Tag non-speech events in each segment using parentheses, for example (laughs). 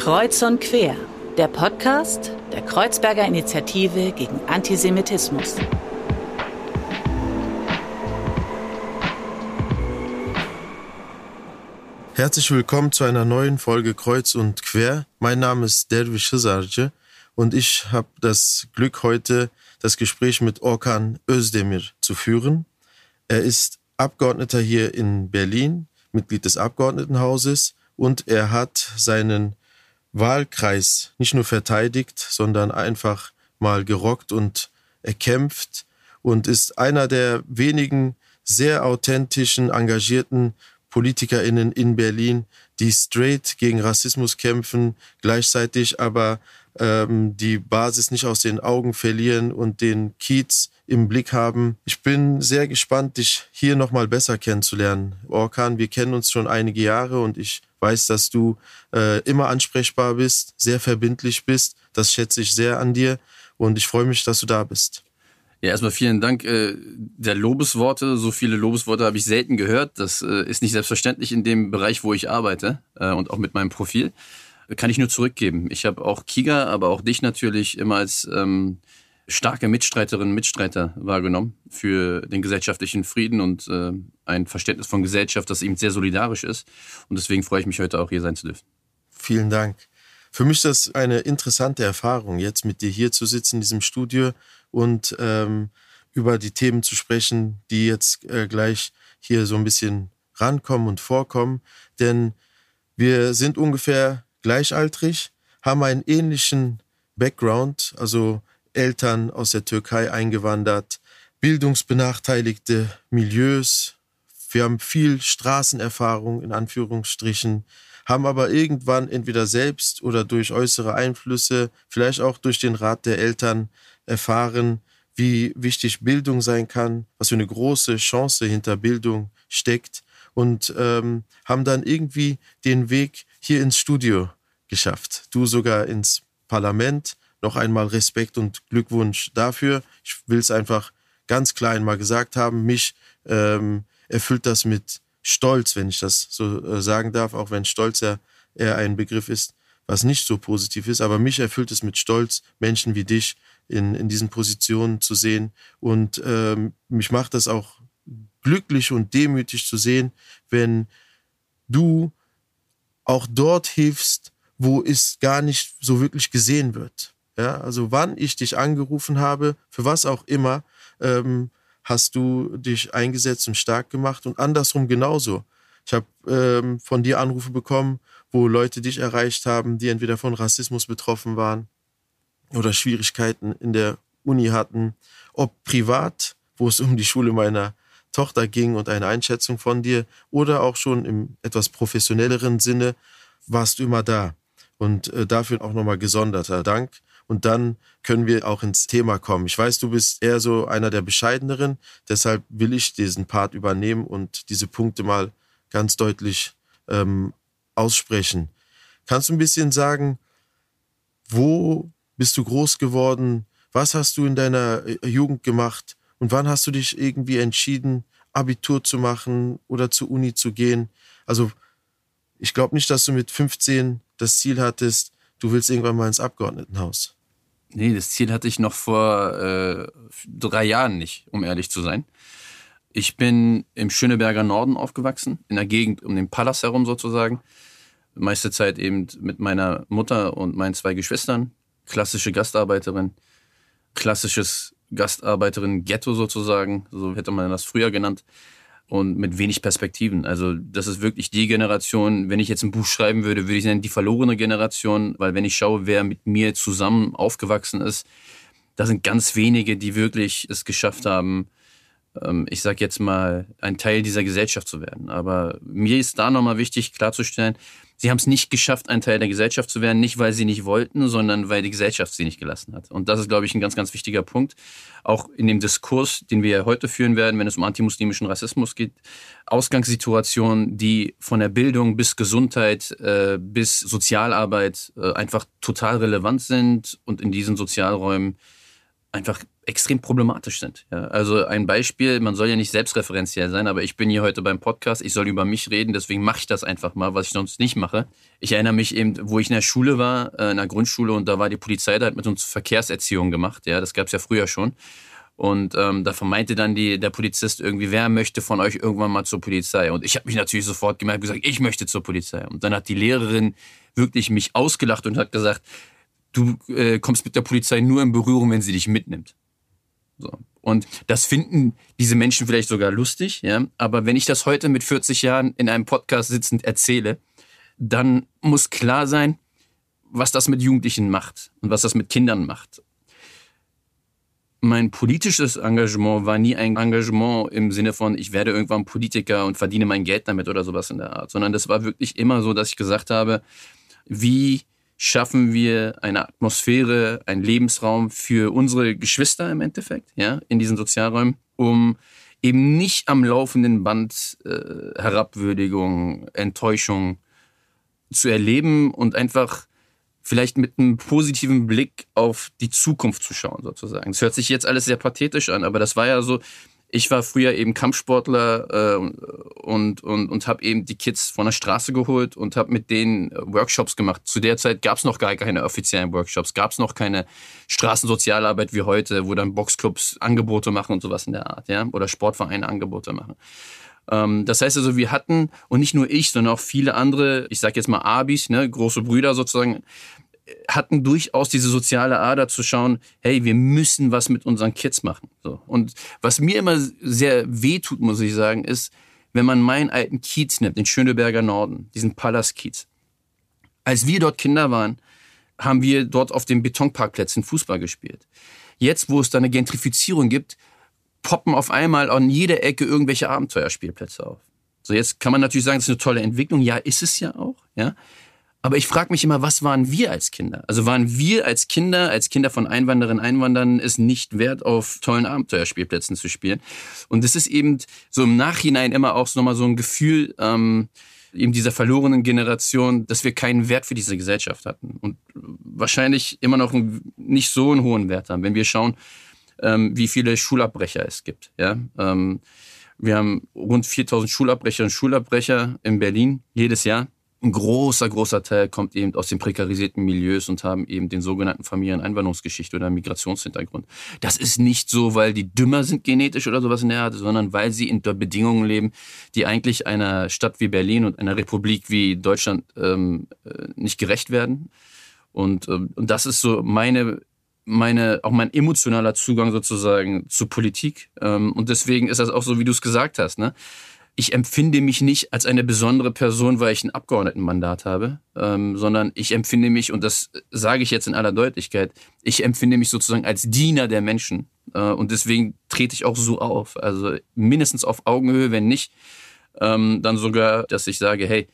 Kreuz und Quer, der Podcast der Kreuzberger Initiative gegen Antisemitismus. Herzlich willkommen zu einer neuen Folge Kreuz und Quer. Mein Name ist Dervish Hizarce und ich habe das Glück, heute das Gespräch mit Orkan Özdemir zu führen. Er ist Abgeordneter hier in Berlin, Mitglied des Abgeordnetenhauses und er hat seinen Wahlkreis nicht nur verteidigt, sondern einfach mal gerockt und erkämpft und ist einer der wenigen sehr authentischen, engagierten PolitikerInnen in Berlin, die straight gegen Rassismus kämpfen, gleichzeitig aber ähm, die Basis nicht aus den Augen verlieren und den Kiez im Blick haben. Ich bin sehr gespannt, dich hier nochmal besser kennenzulernen. Orkan, wir kennen uns schon einige Jahre und ich weiß, dass du äh, immer ansprechbar bist, sehr verbindlich bist. Das schätze ich sehr an dir und ich freue mich, dass du da bist. Ja, erstmal vielen Dank äh, der Lobesworte. So viele Lobesworte habe ich selten gehört. Das äh, ist nicht selbstverständlich in dem Bereich, wo ich arbeite äh, und auch mit meinem Profil. Kann ich nur zurückgeben. Ich habe auch Kiga, aber auch dich natürlich immer als ähm, starke Mitstreiterinnen und Mitstreiter wahrgenommen für den gesellschaftlichen Frieden und äh, ein Verständnis von Gesellschaft, das eben sehr solidarisch ist. Und deswegen freue ich mich heute auch hier sein zu dürfen. Vielen Dank. Für mich ist das eine interessante Erfahrung, jetzt mit dir hier zu sitzen in diesem Studio und ähm, über die Themen zu sprechen, die jetzt äh, gleich hier so ein bisschen rankommen und vorkommen. Denn wir sind ungefähr gleichaltrig, haben einen ähnlichen Background, also Eltern aus der Türkei eingewandert, bildungsbenachteiligte Milieus. Wir haben viel Straßenerfahrung in Anführungsstrichen, haben aber irgendwann entweder selbst oder durch äußere Einflüsse, vielleicht auch durch den Rat der Eltern erfahren, wie wichtig Bildung sein kann, was für eine große Chance hinter Bildung steckt und ähm, haben dann irgendwie den Weg hier ins Studio geschafft. Du sogar ins Parlament. Noch einmal Respekt und Glückwunsch dafür. Ich will es einfach ganz klein mal gesagt haben. Mich ähm, erfüllt das mit Stolz, wenn ich das so äh, sagen darf, auch wenn Stolz ja eher ein Begriff ist, was nicht so positiv ist. Aber mich erfüllt es mit Stolz, Menschen wie dich in, in diesen Positionen zu sehen. Und ähm, mich macht das auch glücklich und demütig zu sehen, wenn du auch dort hilfst, wo es gar nicht so wirklich gesehen wird. Ja, also wann ich dich angerufen habe, für was auch immer, ähm, hast du dich eingesetzt und stark gemacht und andersrum genauso. Ich habe ähm, von dir Anrufe bekommen, wo Leute dich erreicht haben, die entweder von Rassismus betroffen waren oder Schwierigkeiten in der Uni hatten, ob privat, wo es um die Schule meiner Tochter ging und eine Einschätzung von dir, oder auch schon im etwas professionelleren Sinne, warst du immer da. Und äh, dafür auch nochmal gesonderter Dank. Und dann können wir auch ins Thema kommen. Ich weiß, du bist eher so einer der bescheideneren, deshalb will ich diesen Part übernehmen und diese Punkte mal ganz deutlich ähm, aussprechen. Kannst du ein bisschen sagen, wo bist du groß geworden? Was hast du in deiner äh, Jugend gemacht? Und wann hast du dich irgendwie entschieden, Abitur zu machen oder zur Uni zu gehen? Also ich glaube nicht, dass du mit 15 das Ziel hattest, du willst irgendwann mal ins Abgeordnetenhaus. Nee, das Ziel hatte ich noch vor äh, drei Jahren nicht, um ehrlich zu sein. Ich bin im Schöneberger Norden aufgewachsen, in der Gegend um den Palas herum sozusagen. Meiste Zeit eben mit meiner Mutter und meinen zwei Geschwistern klassische Gastarbeiterin, klassisches Gastarbeiterin-Ghetto sozusagen, so hätte man das früher genannt, und mit wenig Perspektiven. Also das ist wirklich die Generation, wenn ich jetzt ein Buch schreiben würde, würde ich nennen die verlorene Generation, weil wenn ich schaue, wer mit mir zusammen aufgewachsen ist, da sind ganz wenige, die wirklich es geschafft haben, ich sag jetzt mal, ein Teil dieser Gesellschaft zu werden. Aber mir ist da nochmal wichtig klarzustellen, sie haben es nicht geschafft, ein Teil der Gesellschaft zu werden, nicht weil sie nicht wollten, sondern weil die Gesellschaft sie nicht gelassen hat. Und das ist, glaube ich, ein ganz, ganz wichtiger Punkt. Auch in dem Diskurs, den wir heute führen werden, wenn es um antimuslimischen Rassismus geht. Ausgangssituationen, die von der Bildung bis Gesundheit äh, bis Sozialarbeit äh, einfach total relevant sind und in diesen Sozialräumen einfach extrem problematisch sind. Ja, also ein Beispiel, man soll ja nicht selbstreferenziell sein, aber ich bin hier heute beim Podcast, ich soll über mich reden, deswegen mache ich das einfach mal, was ich sonst nicht mache. Ich erinnere mich eben, wo ich in der Schule war, äh, in der Grundschule und da war die Polizei, da hat mit uns Verkehrserziehung gemacht, ja, das gab es ja früher schon. Und ähm, da vermeinte dann die, der Polizist irgendwie, wer möchte von euch irgendwann mal zur Polizei? Und ich habe mich natürlich sofort gemerkt und gesagt, ich möchte zur Polizei. Und dann hat die Lehrerin wirklich mich ausgelacht und hat gesagt, du äh, kommst mit der Polizei nur in Berührung, wenn sie dich mitnimmt. So. Und das finden diese Menschen vielleicht sogar lustig, ja. Aber wenn ich das heute mit 40 Jahren in einem Podcast sitzend erzähle, dann muss klar sein, was das mit Jugendlichen macht und was das mit Kindern macht. Mein politisches Engagement war nie ein Engagement im Sinne von, ich werde irgendwann Politiker und verdiene mein Geld damit oder sowas in der Art, sondern das war wirklich immer so, dass ich gesagt habe, wie schaffen wir eine Atmosphäre, einen Lebensraum für unsere Geschwister im Endeffekt, ja, in diesen Sozialräumen, um eben nicht am laufenden Band äh, Herabwürdigung, Enttäuschung zu erleben und einfach vielleicht mit einem positiven Blick auf die Zukunft zu schauen, sozusagen. Es hört sich jetzt alles sehr pathetisch an, aber das war ja so, ich war früher eben Kampfsportler äh, und, und, und habe eben die Kids von der Straße geholt und habe mit denen Workshops gemacht. Zu der Zeit gab es noch gar keine offiziellen Workshops, gab es noch keine Straßensozialarbeit wie heute, wo dann Boxclubs Angebote machen und sowas in der Art, ja, oder Sportvereine Angebote machen. Ähm, das heißt also, wir hatten, und nicht nur ich, sondern auch viele andere, ich sage jetzt mal Abis, ne, große Brüder sozusagen, hatten durchaus diese soziale Ader zu schauen, hey, wir müssen was mit unseren Kids machen. So. Und was mir immer sehr weh tut, muss ich sagen, ist, wenn man meinen alten Kiez nimmt, den Schöneberger Norden, diesen Palastkiez. Als wir dort Kinder waren, haben wir dort auf den Betonparkplätzen Fußball gespielt. Jetzt, wo es da eine Gentrifizierung gibt, poppen auf einmal an jeder Ecke irgendwelche Abenteuerspielplätze auf. So, jetzt kann man natürlich sagen, das ist eine tolle Entwicklung. Ja, ist es ja auch, ja. Aber ich frage mich immer, was waren wir als Kinder? Also waren wir als Kinder, als Kinder von Einwandererinnen, Einwanderern es nicht wert, auf tollen Abenteuerspielplätzen zu spielen? Und es ist eben so im Nachhinein immer auch nochmal so ein Gefühl, ähm, eben dieser verlorenen Generation, dass wir keinen Wert für diese Gesellschaft hatten und wahrscheinlich immer noch nicht so einen hohen Wert haben, wenn wir schauen, ähm, wie viele Schulabbrecher es gibt. Ja? Ähm, wir haben rund 4000 Schulabbrecher und Schulabbrecher in Berlin jedes Jahr ein großer, großer Teil kommt eben aus den prekarisierten Milieus und haben eben den sogenannten Familieneinwanderungsgeschichte oder Migrationshintergrund. Das ist nicht so, weil die dümmer sind genetisch oder sowas in der Art, sondern weil sie unter Bedingungen leben, die eigentlich einer Stadt wie Berlin und einer Republik wie Deutschland ähm, äh, nicht gerecht werden. Und, ähm, und das ist so meine meine, auch mein emotionaler Zugang sozusagen zur Politik. Ähm, und deswegen ist das auch so, wie du es gesagt hast. Ne? Ich empfinde mich nicht als eine besondere Person, weil ich ein Abgeordnetenmandat habe, ähm, sondern ich empfinde mich, und das sage ich jetzt in aller Deutlichkeit, ich empfinde mich sozusagen als Diener der Menschen. Äh, und deswegen trete ich auch so auf. Also mindestens auf Augenhöhe, wenn nicht, ähm, dann sogar, dass ich sage, hey,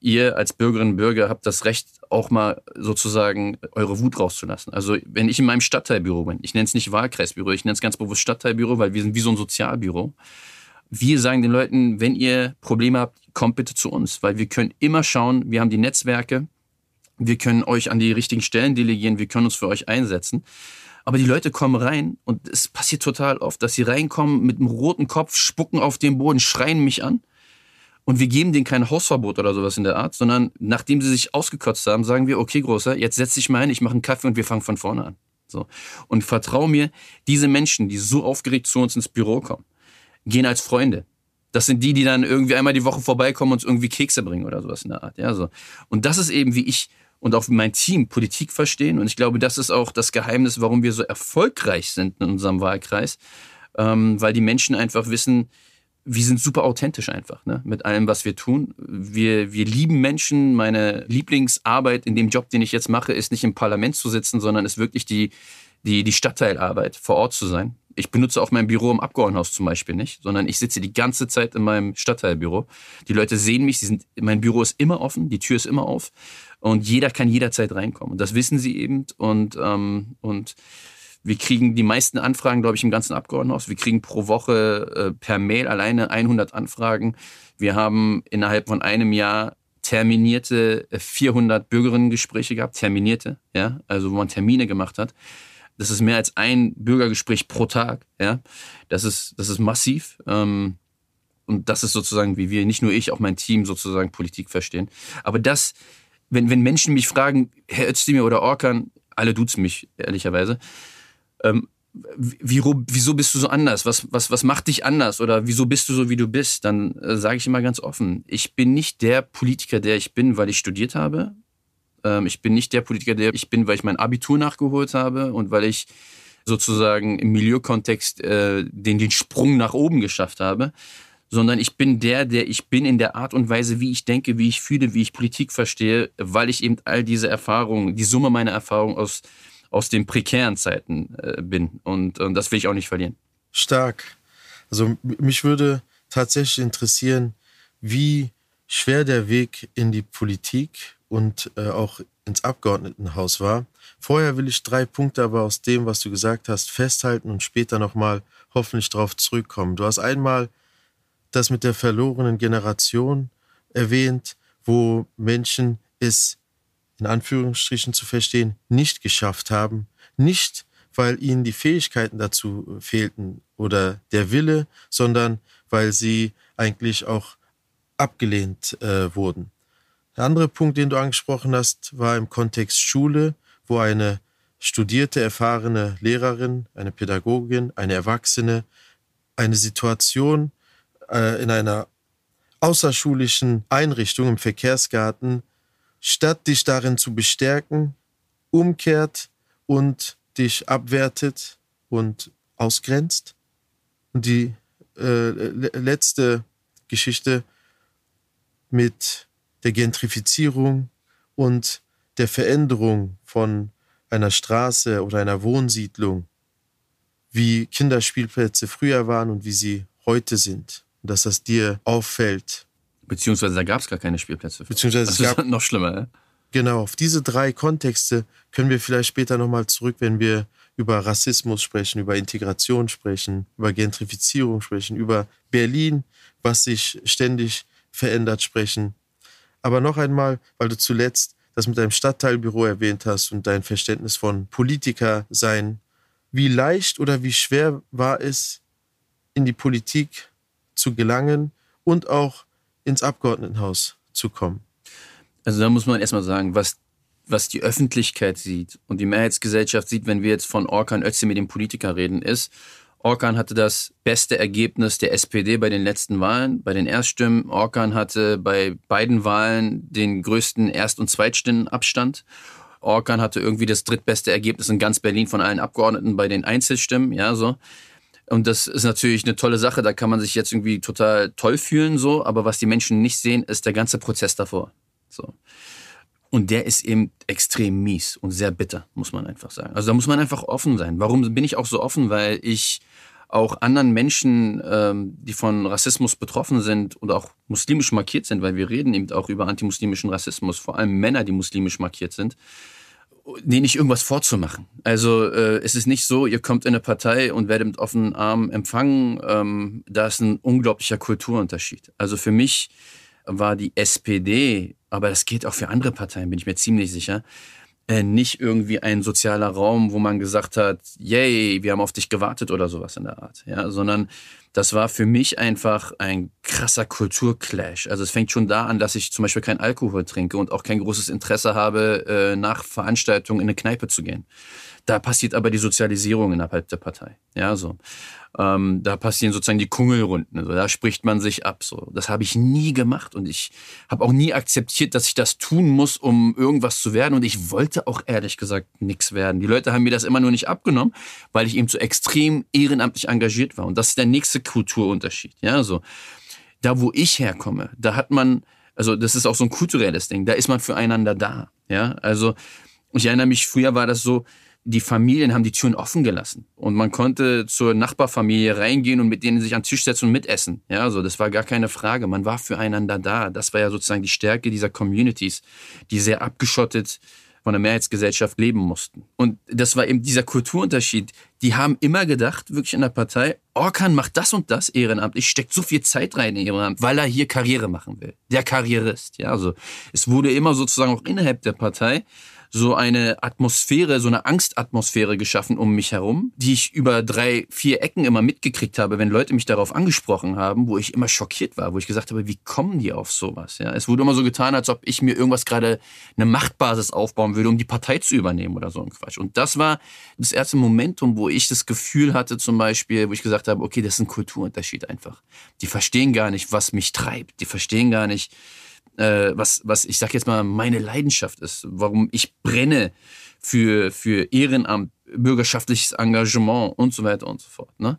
ihr als Bürgerinnen und Bürger habt das Recht, auch mal sozusagen eure Wut rauszulassen. Also wenn ich in meinem Stadtteilbüro bin, ich nenne es nicht Wahlkreisbüro, ich nenne es ganz bewusst Stadtteilbüro, weil wir sind wie so ein Sozialbüro wir sagen den Leuten, wenn ihr Probleme habt, kommt bitte zu uns, weil wir können immer schauen, wir haben die Netzwerke, wir können euch an die richtigen Stellen delegieren, wir können uns für euch einsetzen. Aber die Leute kommen rein und es passiert total oft, dass sie reinkommen mit einem roten Kopf, spucken auf den Boden, schreien mich an. Und wir geben denen kein Hausverbot oder sowas in der Art, sondern nachdem sie sich ausgekotzt haben, sagen wir, okay, Großer, jetzt setz dich mal ein, ich mache einen Kaffee und wir fangen von vorne an. So. Und vertrau mir, diese Menschen, die so aufgeregt zu uns ins Büro kommen, gehen als Freunde. Das sind die, die dann irgendwie einmal die Woche vorbeikommen und uns irgendwie Kekse bringen oder sowas in der Art. Ja, so. Und das ist eben, wie ich und auch mein Team Politik verstehen. Und ich glaube, das ist auch das Geheimnis, warum wir so erfolgreich sind in unserem Wahlkreis. Ähm, weil die Menschen einfach wissen, wir sind super authentisch einfach, ne? Mit allem, was wir tun. Wir, wir lieben Menschen. Meine Lieblingsarbeit in dem Job, den ich jetzt mache, ist nicht im Parlament zu sitzen, sondern ist wirklich die, die, die Stadtteilarbeit, vor Ort zu sein ich benutze auch mein Büro im Abgeordnetenhaus zum Beispiel nicht, sondern ich sitze die ganze Zeit in meinem Stadtteilbüro. Die Leute sehen mich, sind, mein Büro ist immer offen, die Tür ist immer auf und jeder kann jederzeit reinkommen. Und das wissen sie eben und, ähm, und wir kriegen die meisten Anfragen, glaube ich, im ganzen Abgeordnetenhaus. Wir kriegen pro Woche äh, per Mail alleine 100 Anfragen. Wir haben innerhalb von einem Jahr terminierte 400 äh, Bürgerinnengespräche gehabt, terminierte, ja, also wo man Termine gemacht hat. Das ist mehr als ein Bürgergespräch pro Tag. Ja, das ist, das ist massiv. Ähm, und das ist sozusagen, wie wir, nicht nur ich, auch mein Team sozusagen Politik verstehen. Aber das, wenn, wenn Menschen mich fragen, Herr Özdemir oder Orkan, alle duzen mich, ehrlicherweise, ähm, wie, wieso bist du so anders? Was, was, was macht dich anders? Oder wieso bist du so, wie du bist? Dann äh, sage ich immer ganz offen, ich bin nicht der Politiker, der ich bin, weil ich studiert habe. Ähm, ich bin nicht der Politiker, der ich bin, weil ich mein Abitur nachgeholt habe und weil ich sozusagen im Milieukontext äh, den, den Sprung nach oben geschafft habe, sondern ich bin der, der ich bin in der Art und Weise, wie ich denke, wie ich fühle, wie ich Politik verstehe, weil ich eben all diese Erfahrungen, die Summe meiner Erfahrungen aus, aus den prekären Zeiten äh, bin. Und, und das will ich auch nicht verlieren. Stark. Also mich würde tatsächlich interessieren, wie schwer der Weg in die Politik und äh, auch ins Abgeordnetenhaus war. Vorher will ich drei Punkte aber aus dem, was du gesagt hast, festhalten und später nochmal hoffentlich darauf zurückkommen. Du hast einmal das mit der verlorenen Generation erwähnt, wo Menschen es in Anführungsstrichen zu verstehen nicht geschafft haben, nicht weil ihnen die Fähigkeiten dazu fehlten oder der Wille, sondern weil sie eigentlich auch abgelehnt äh, wurden. Der andere Punkt, den du angesprochen hast, war im Kontext Schule, wo eine studierte, erfahrene Lehrerin, eine Pädagogin, eine Erwachsene eine Situation äh, in einer außerschulischen Einrichtung im Verkehrsgarten, statt dich darin zu bestärken, umkehrt und dich abwertet und ausgrenzt. Und die äh, letzte Geschichte mit der Gentrifizierung und der Veränderung von einer Straße oder einer Wohnsiedlung, wie Kinderspielplätze früher waren und wie sie heute sind dass das dir auffällt. Beziehungsweise da gab es gar keine Spielplätze. Beziehungsweise das es gab, (laughs) noch schlimmer. Ja? Genau, auf diese drei Kontexte können wir vielleicht später nochmal zurück, wenn wir über Rassismus sprechen, über Integration sprechen, über Gentrifizierung sprechen, über Berlin, was sich ständig verändert, sprechen. Aber noch einmal, weil du zuletzt das mit deinem Stadtteilbüro erwähnt hast und dein Verständnis von Politiker sein. Wie leicht oder wie schwer war es, in die Politik zu gelangen und auch ins Abgeordnetenhaus zu kommen. Also da muss man erstmal sagen, was, was die Öffentlichkeit sieht und die Mehrheitsgesellschaft sieht, wenn wir jetzt von Orkan Özdemir mit dem Politiker reden, ist, Orkan hatte das beste Ergebnis der SPD bei den letzten Wahlen, bei den Erststimmen. Orkan hatte bei beiden Wahlen den größten Erst- und Zweitstimmenabstand. Orkan hatte irgendwie das drittbeste Ergebnis in ganz Berlin von allen Abgeordneten bei den Einzelstimmen, ja, so. Und das ist natürlich eine tolle Sache, da kann man sich jetzt irgendwie total toll fühlen, so, aber was die Menschen nicht sehen, ist der ganze Prozess davor. So. Und der ist eben extrem mies und sehr bitter, muss man einfach sagen. Also da muss man einfach offen sein. Warum bin ich auch so offen? Weil ich auch anderen Menschen, ähm, die von Rassismus betroffen sind oder auch muslimisch markiert sind, weil wir reden eben auch über antimuslimischen Rassismus, vor allem Männer, die muslimisch markiert sind, nee, nicht irgendwas vorzumachen. Also äh, es ist nicht so, ihr kommt in eine Partei und werdet mit offenen Armen empfangen. Ähm, da ist ein unglaublicher Kulturunterschied. Also für mich war die SPD, aber das geht auch für andere Parteien, bin ich mir ziemlich sicher, äh, nicht irgendwie ein sozialer Raum, wo man gesagt hat, yay, wir haben auf dich gewartet oder sowas in der Art, ja, sondern das war für mich einfach ein krasser Kulturclash. Also es fängt schon da an, dass ich zum Beispiel kein Alkohol trinke und auch kein großes Interesse habe, äh, nach Veranstaltungen in eine Kneipe zu gehen. Da passiert aber die Sozialisierung innerhalb der Partei. Ja, so. Ähm, da passieren sozusagen die Kungelrunden. Also da spricht man sich ab. So, das habe ich nie gemacht und ich habe auch nie akzeptiert, dass ich das tun muss, um irgendwas zu werden. Und ich wollte auch ehrlich gesagt nichts werden. Die Leute haben mir das immer nur nicht abgenommen, weil ich eben so extrem ehrenamtlich engagiert war. Und das ist der nächste Kulturunterschied. Ja, so da, wo ich herkomme, da hat man also das ist auch so ein kulturelles Ding. Da ist man füreinander da. Ja, also ich erinnere mich, früher war das so, die Familien haben die Türen offen gelassen und man konnte zur Nachbarfamilie reingehen und mit denen sich an den Tisch setzen und mitessen. Ja, also das war gar keine Frage. Man war füreinander da. Das war ja sozusagen die Stärke dieser Communities, die sehr abgeschottet von der Mehrheitsgesellschaft leben mussten. Und das war eben dieser Kulturunterschied. Die haben immer gedacht, wirklich in der Partei, Orkan macht das und das ehrenamtlich, steckt so viel Zeit rein in Ehrenamt, weil er hier Karriere machen will. Der Karrierist. Ja, also es wurde immer sozusagen auch innerhalb der Partei so eine Atmosphäre, so eine Angstatmosphäre geschaffen um mich herum, die ich über drei, vier Ecken immer mitgekriegt habe, wenn Leute mich darauf angesprochen haben, wo ich immer schockiert war, wo ich gesagt habe, wie kommen die auf sowas? Ja, es wurde immer so getan, als ob ich mir irgendwas gerade eine Machtbasis aufbauen würde, um die Partei zu übernehmen oder so ein Quatsch. Und das war das erste Momentum, wo ich das Gefühl hatte, zum Beispiel, wo ich gesagt habe, okay, das ist ein Kulturunterschied einfach. Die verstehen gar nicht, was mich treibt. Die verstehen gar nicht, äh, was, was ich sag jetzt mal meine Leidenschaft ist, warum ich brenne für, für Ehrenamt, bürgerschaftliches Engagement und so weiter und so fort. Ne?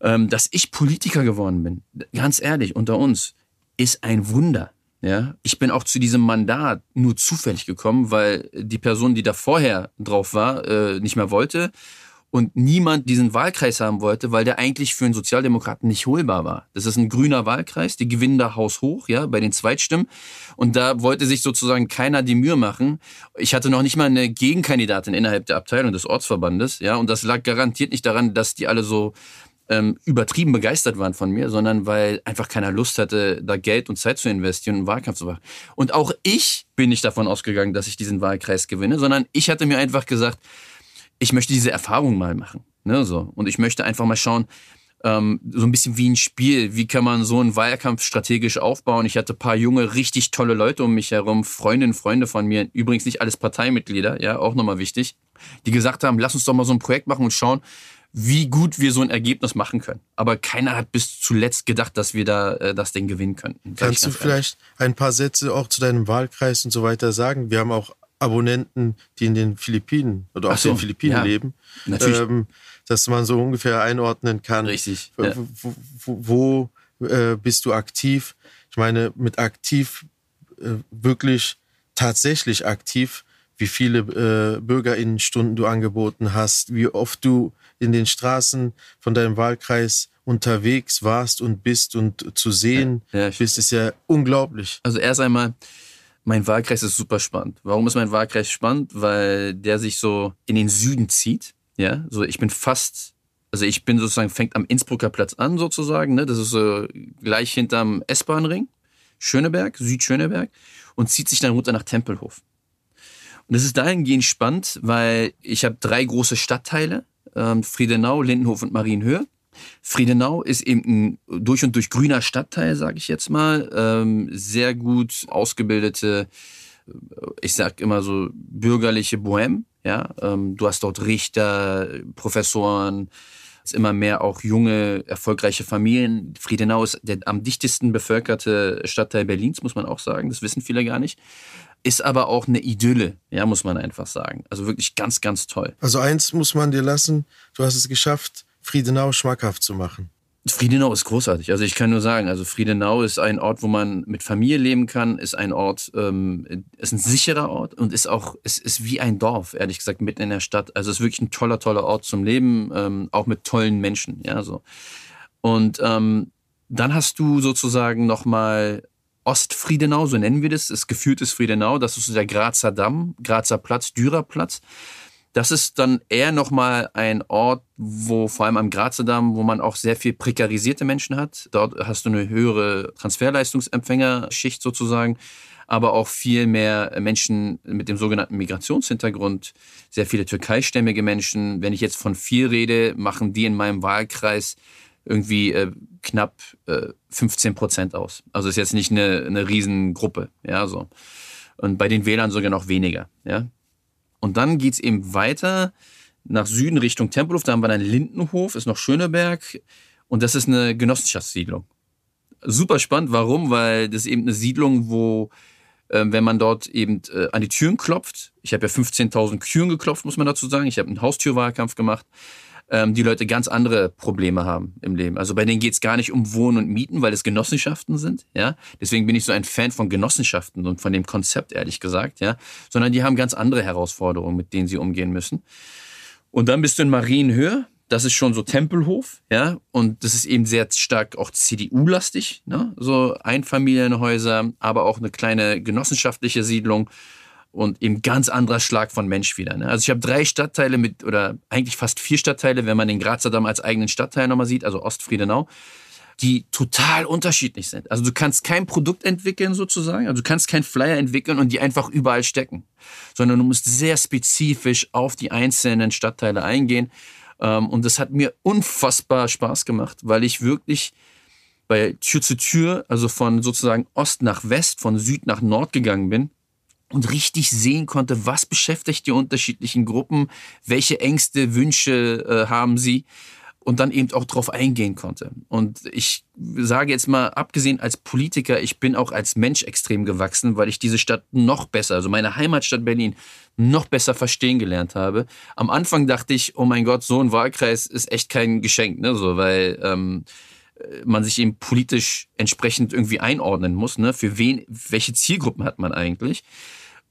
Ähm, dass ich Politiker geworden bin, ganz ehrlich, unter uns, ist ein Wunder. Ja, ich bin auch zu diesem Mandat nur zufällig gekommen, weil die Person, die da vorher drauf war, äh, nicht mehr wollte und niemand diesen Wahlkreis haben wollte, weil der eigentlich für einen Sozialdemokraten nicht holbar war. Das ist ein grüner Wahlkreis, die gewinnen da Haus hoch, ja, bei den Zweitstimmen. Und da wollte sich sozusagen keiner die Mühe machen. Ich hatte noch nicht mal eine Gegenkandidatin innerhalb der Abteilung des Ortsverbandes, ja, und das lag garantiert nicht daran, dass die alle so ähm, übertrieben begeistert waren von mir, sondern weil einfach keiner Lust hatte, da Geld und Zeit zu investieren und Wahlkampf zu machen. Und auch ich bin nicht davon ausgegangen, dass ich diesen Wahlkreis gewinne, sondern ich hatte mir einfach gesagt, ich möchte diese Erfahrung mal machen. Ne, so. Und ich möchte einfach mal schauen, ähm, so ein bisschen wie ein Spiel, wie kann man so einen Wahlkampf strategisch aufbauen. Ich hatte paar junge, richtig tolle Leute um mich herum, Freundinnen, Freunde von mir, übrigens nicht alles Parteimitglieder, ja, auch nochmal wichtig, die gesagt haben, lass uns doch mal so ein Projekt machen und schauen, wie gut wir so ein Ergebnis machen können. Aber keiner hat bis zuletzt gedacht, dass wir da äh, das Ding gewinnen könnten. Kannst du vielleicht ein paar Sätze auch zu deinem Wahlkreis und so weiter sagen? Wir haben auch Abonnenten, die in den Philippinen oder auf so, den Philippinen ja, leben, ähm, dass man so ungefähr einordnen kann. Richtig. Ja. Wo, wo, wo äh, bist du aktiv? Ich meine, mit aktiv äh, wirklich tatsächlich aktiv, wie viele äh, Bürgerinnenstunden du angeboten hast, wie oft du in den Straßen von deinem Wahlkreis unterwegs warst und bist und zu sehen ja, ja, bist, ist ja unglaublich. Also erst einmal, mein Wahlkreis ist super spannend. Warum ist mein Wahlkreis spannend? Weil der sich so in den Süden zieht. Ja, so ich bin fast, also ich bin sozusagen, fängt am Innsbrucker Platz an sozusagen. Ne? Das ist so gleich hinterm S-Bahn-Ring, Schöneberg, Südschöneberg und zieht sich dann runter nach Tempelhof. Und das ist dahingehend spannend, weil ich habe drei große Stadtteile, ähm, Friedenau, Lindenhof und Marienhöhe. Friedenau ist eben ein durch und durch grüner Stadtteil, sage ich jetzt mal. Ähm, sehr gut ausgebildete, äh, ich sag immer so bürgerliche Bohème. Ja, ähm, du hast dort Richter, Professoren, immer mehr auch junge, erfolgreiche Familien. Friedenau ist der am dichtesten bevölkerte Stadtteil Berlins, muss man auch sagen. Das wissen viele gar nicht. Ist aber auch eine Idylle, ja, muss man einfach sagen. Also wirklich ganz, ganz toll. Also eins muss man dir lassen, du hast es geschafft, Friedenau schmackhaft zu machen. Friedenau ist großartig. Also ich kann nur sagen, also Friedenau ist ein Ort, wo man mit Familie leben kann, ist ein Ort, ähm, ist ein sicherer Ort und ist auch, es ist wie ein Dorf, ehrlich gesagt, mitten in der Stadt. Also es ist wirklich ein toller, toller Ort zum Leben, ähm, auch mit tollen Menschen, ja, so. Und ähm, dann hast du sozusagen nochmal Ostfriedenau, so nennen wir das, ist geführtes Friedenau, das ist der Grazer Damm, Grazer Platz, Dürer Platz. Das ist dann eher nochmal ein Ort, wo vor allem am Grazer wo man auch sehr viel prekarisierte Menschen hat. Dort hast du eine höhere Transferleistungsempfängerschicht sozusagen, aber auch viel mehr Menschen mit dem sogenannten Migrationshintergrund, sehr viele türkeistämmige Menschen. Wenn ich jetzt von viel rede, machen die in meinem Wahlkreis irgendwie äh, knapp äh, 15 Prozent aus. Also ist jetzt nicht eine, eine Riesengruppe, ja, so. Und bei den Wählern sogar noch weniger, ja. Und dann geht's eben weiter nach Süden Richtung Tempelhof. Da haben wir dann Lindenhof, ist noch Schöneberg. Und das ist eine Genossenschaftssiedlung. Super spannend. Warum? Weil das eben eine Siedlung, wo, äh, wenn man dort eben äh, an die Türen klopft, ich habe ja 15.000 Türen geklopft, muss man dazu sagen. Ich habe einen Haustürwahlkampf gemacht ähm, die Leute ganz andere Probleme haben im Leben. Also bei denen geht es gar nicht um Wohnen und Mieten, weil es Genossenschaften sind, ja. Deswegen bin ich so ein Fan von Genossenschaften und von dem Konzept, ehrlich gesagt, ja. Sondern die haben ganz andere Herausforderungen, mit denen sie umgehen müssen. Und dann bist du in Marienhöhe. Das ist schon so Tempelhof, ja, und das ist eben sehr stark auch CDU-lastig, ne? so Einfamilienhäuser, aber auch eine kleine genossenschaftliche Siedlung und eben ganz anderer Schlag von Mensch wieder. Ne? Also ich habe drei Stadtteile mit, oder eigentlich fast vier Stadtteile, wenn man den Grazer Damm als eigenen Stadtteil nochmal sieht, also Ostfriedenau. die total unterschiedlich sind. Also du kannst kein Produkt entwickeln sozusagen, also du kannst kein Flyer entwickeln und die einfach überall stecken, sondern du musst sehr spezifisch auf die einzelnen Stadtteile eingehen. Ähm, und das hat mir unfassbar Spaß gemacht, weil ich wirklich bei Tür zu Tür, also von sozusagen Ost nach West, von Süd nach Nord gegangen bin und richtig sehen konnte, was beschäftigt die unterschiedlichen Gruppen, welche Ängste, Wünsche äh, haben sie und dann eben auch drauf eingehen konnte. Und ich sage jetzt mal, abgesehen als Politiker, ich bin auch als Mensch extrem gewachsen, weil ich diese Stadt noch besser, also meine Heimatstadt Berlin, noch besser verstehen gelernt habe. Am Anfang dachte ich, oh mein Gott, so ein Wahlkreis ist echt kein Geschenk, ne? So, weil ähm, man sich eben politisch entsprechend irgendwie einordnen muss, ne? Für wen, welche Zielgruppen hat man eigentlich?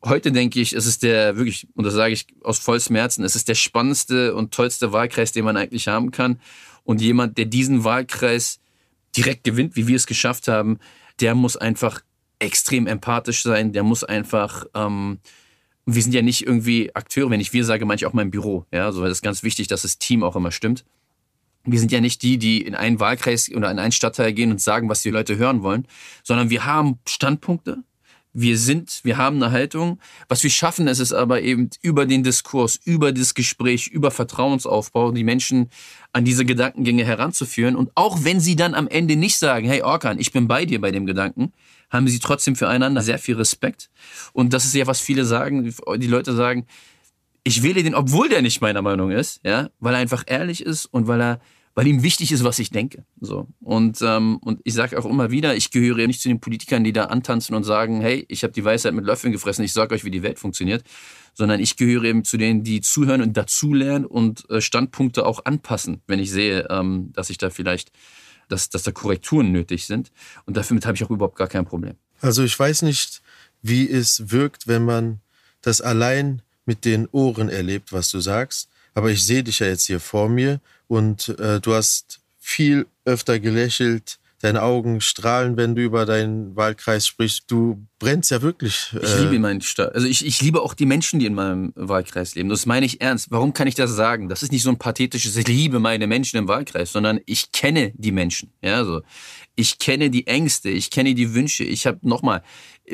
Heute denke ich, es ist der wirklich, und das sage ich aus vollstem Herzen, es ist der spannendste und tollste Wahlkreis, den man eigentlich haben kann. Und jemand, der diesen Wahlkreis direkt gewinnt, wie wir es geschafft haben, der muss einfach extrem empathisch sein, der muss einfach, ähm, wir sind ja nicht irgendwie Akteure, wenn ich wir sage, meine ich auch mein Büro. Ja, so ist es ganz wichtig, dass das Team auch immer stimmt. Wir sind ja nicht die, die in einen Wahlkreis oder in einen Stadtteil gehen und sagen, was die Leute hören wollen, sondern wir haben Standpunkte, wir sind, wir haben eine Haltung. Was wir schaffen, ist es aber eben über den Diskurs, über das Gespräch, über Vertrauensaufbau, die Menschen an diese Gedankengänge heranzuführen. Und auch wenn sie dann am Ende nicht sagen, hey Orkan, ich bin bei dir bei dem Gedanken, haben sie trotzdem füreinander sehr viel Respekt. Und das ist ja, was viele sagen. Die Leute sagen, ich wähle den, obwohl der nicht meiner Meinung ist, ja, weil er einfach ehrlich ist und weil er weil ihm wichtig ist, was ich denke. So. Und, ähm, und ich sage auch immer wieder, ich gehöre nicht zu den Politikern, die da antanzen und sagen, hey, ich habe die Weisheit mit Löffeln gefressen, ich sage euch, wie die Welt funktioniert, sondern ich gehöre eben zu denen, die zuhören und dazulernen und äh, Standpunkte auch anpassen, wenn ich sehe, ähm, dass ich da vielleicht, dass, dass da Korrekturen nötig sind. Und damit habe ich auch überhaupt gar kein Problem. Also ich weiß nicht, wie es wirkt, wenn man das allein mit den Ohren erlebt, was du sagst. Aber ich sehe dich ja jetzt hier vor mir und äh, du hast viel öfter gelächelt. Deine Augen strahlen, wenn du über deinen Wahlkreis sprichst. Du brennst ja wirklich. Äh ich liebe meinen Stadt. Also ich, ich liebe auch die Menschen, die in meinem Wahlkreis leben. Das meine ich ernst. Warum kann ich das sagen? Das ist nicht so ein pathetisches, ich liebe meine Menschen im Wahlkreis, sondern ich kenne die Menschen. Ja, so. Ich kenne die Ängste, ich kenne die Wünsche. Ich habe nochmal,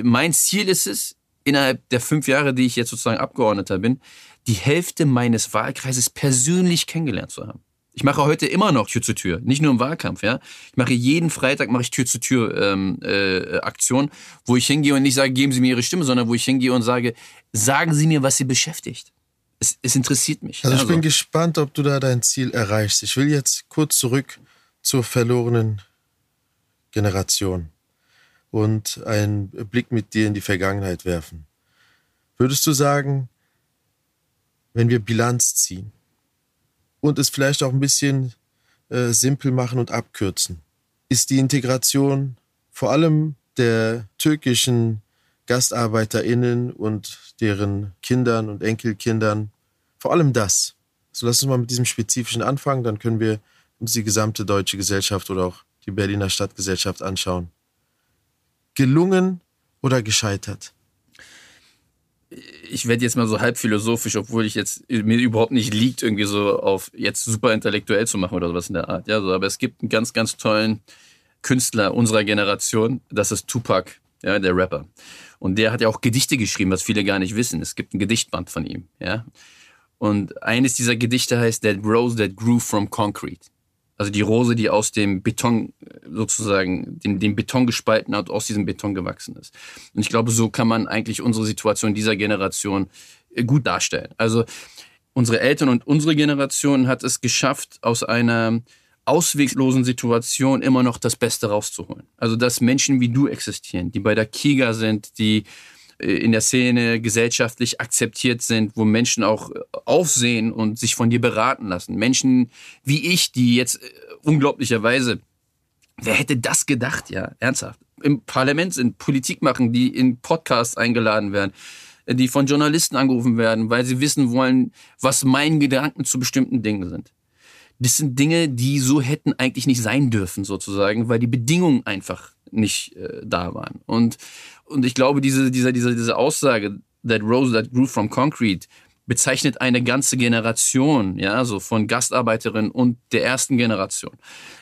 mein Ziel ist es, innerhalb der fünf Jahre, die ich jetzt sozusagen Abgeordneter bin, die Hälfte meines Wahlkreises persönlich kennengelernt zu haben. Ich mache heute immer noch Tür zu Tür, nicht nur im Wahlkampf, ja. Ich mache jeden Freitag mache ich Tür zu Tür ähm, äh, Aktion, wo ich hingehe und nicht sage, geben Sie mir Ihre Stimme, sondern wo ich hingehe und sage, sagen Sie mir, was Sie beschäftigt. Es, es interessiert mich. Also ich also. bin gespannt, ob du da dein Ziel erreichst. Ich will jetzt kurz zurück zur verlorenen Generation und einen Blick mit dir in die Vergangenheit werfen. Würdest du sagen, wenn wir Bilanz ziehen und es vielleicht auch ein bisschen äh, simpel machen und abkürzen, ist die Integration vor allem der türkischen GastarbeiterInnen und deren Kindern und Enkelkindern, vor allem das. So lass uns mal mit diesem Spezifischen anfangen, dann können wir uns die gesamte deutsche Gesellschaft oder auch die Berliner Stadtgesellschaft anschauen. Gelungen oder gescheitert? Ich werde jetzt mal so halb philosophisch, obwohl ich jetzt mir überhaupt nicht liegt, irgendwie so auf jetzt super intellektuell zu machen oder sowas in der Art. Ja, so, aber es gibt einen ganz, ganz tollen Künstler unserer Generation, das ist Tupac, ja, der Rapper. Und der hat ja auch Gedichte geschrieben, was viele gar nicht wissen. Es gibt ein Gedichtband von ihm, ja. Und eines dieser Gedichte heißt That Rose That Grew from Concrete. Also die Rose, die aus dem Beton sozusagen, den, den Beton gespalten hat, aus diesem Beton gewachsen ist. Und ich glaube, so kann man eigentlich unsere Situation dieser Generation äh, gut darstellen. Also unsere Eltern und unsere Generation hat es geschafft, aus einer ausweglosen Situation immer noch das Beste rauszuholen. Also dass Menschen wie du existieren, die bei der Kiga sind, die in der Szene gesellschaftlich akzeptiert sind, wo Menschen auch äh, aufsehen und sich von dir beraten lassen. Menschen wie ich, die jetzt äh, unglaublicherweise, wer hätte das gedacht, ja, ernsthaft, im Parlament sind, Politik machen, die in Podcasts eingeladen werden, die von Journalisten angerufen werden, weil sie wissen wollen, was meine Gedanken zu bestimmten Dingen sind. Das sind Dinge, die so hätten eigentlich nicht sein dürfen, sozusagen, weil die Bedingungen einfach nicht äh, da waren. Und und ich glaube, diese, diese, diese, diese Aussage, that rose that grew from concrete, bezeichnet eine ganze Generation, ja, so von Gastarbeiterinnen und der ersten Generation.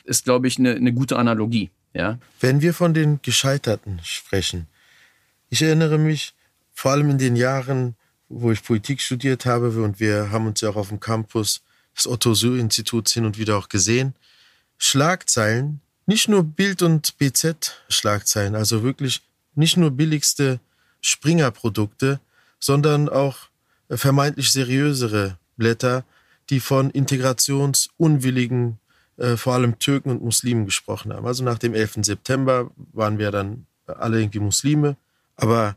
Ist, glaube ich, eine, eine gute Analogie, ja. Wenn wir von den Gescheiterten sprechen, ich erinnere mich vor allem in den Jahren, wo ich Politik studiert habe und wir haben uns ja auch auf dem Campus des Otto-Suhr-Instituts hin und wieder auch gesehen, Schlagzeilen, nicht nur Bild- und BZ-Schlagzeilen, also wirklich nicht nur billigste Springer-Produkte, sondern auch vermeintlich seriösere Blätter, die von integrationsunwilligen, äh, vor allem Türken und Muslimen gesprochen haben. Also nach dem 11. September waren wir dann alle irgendwie Muslime. Aber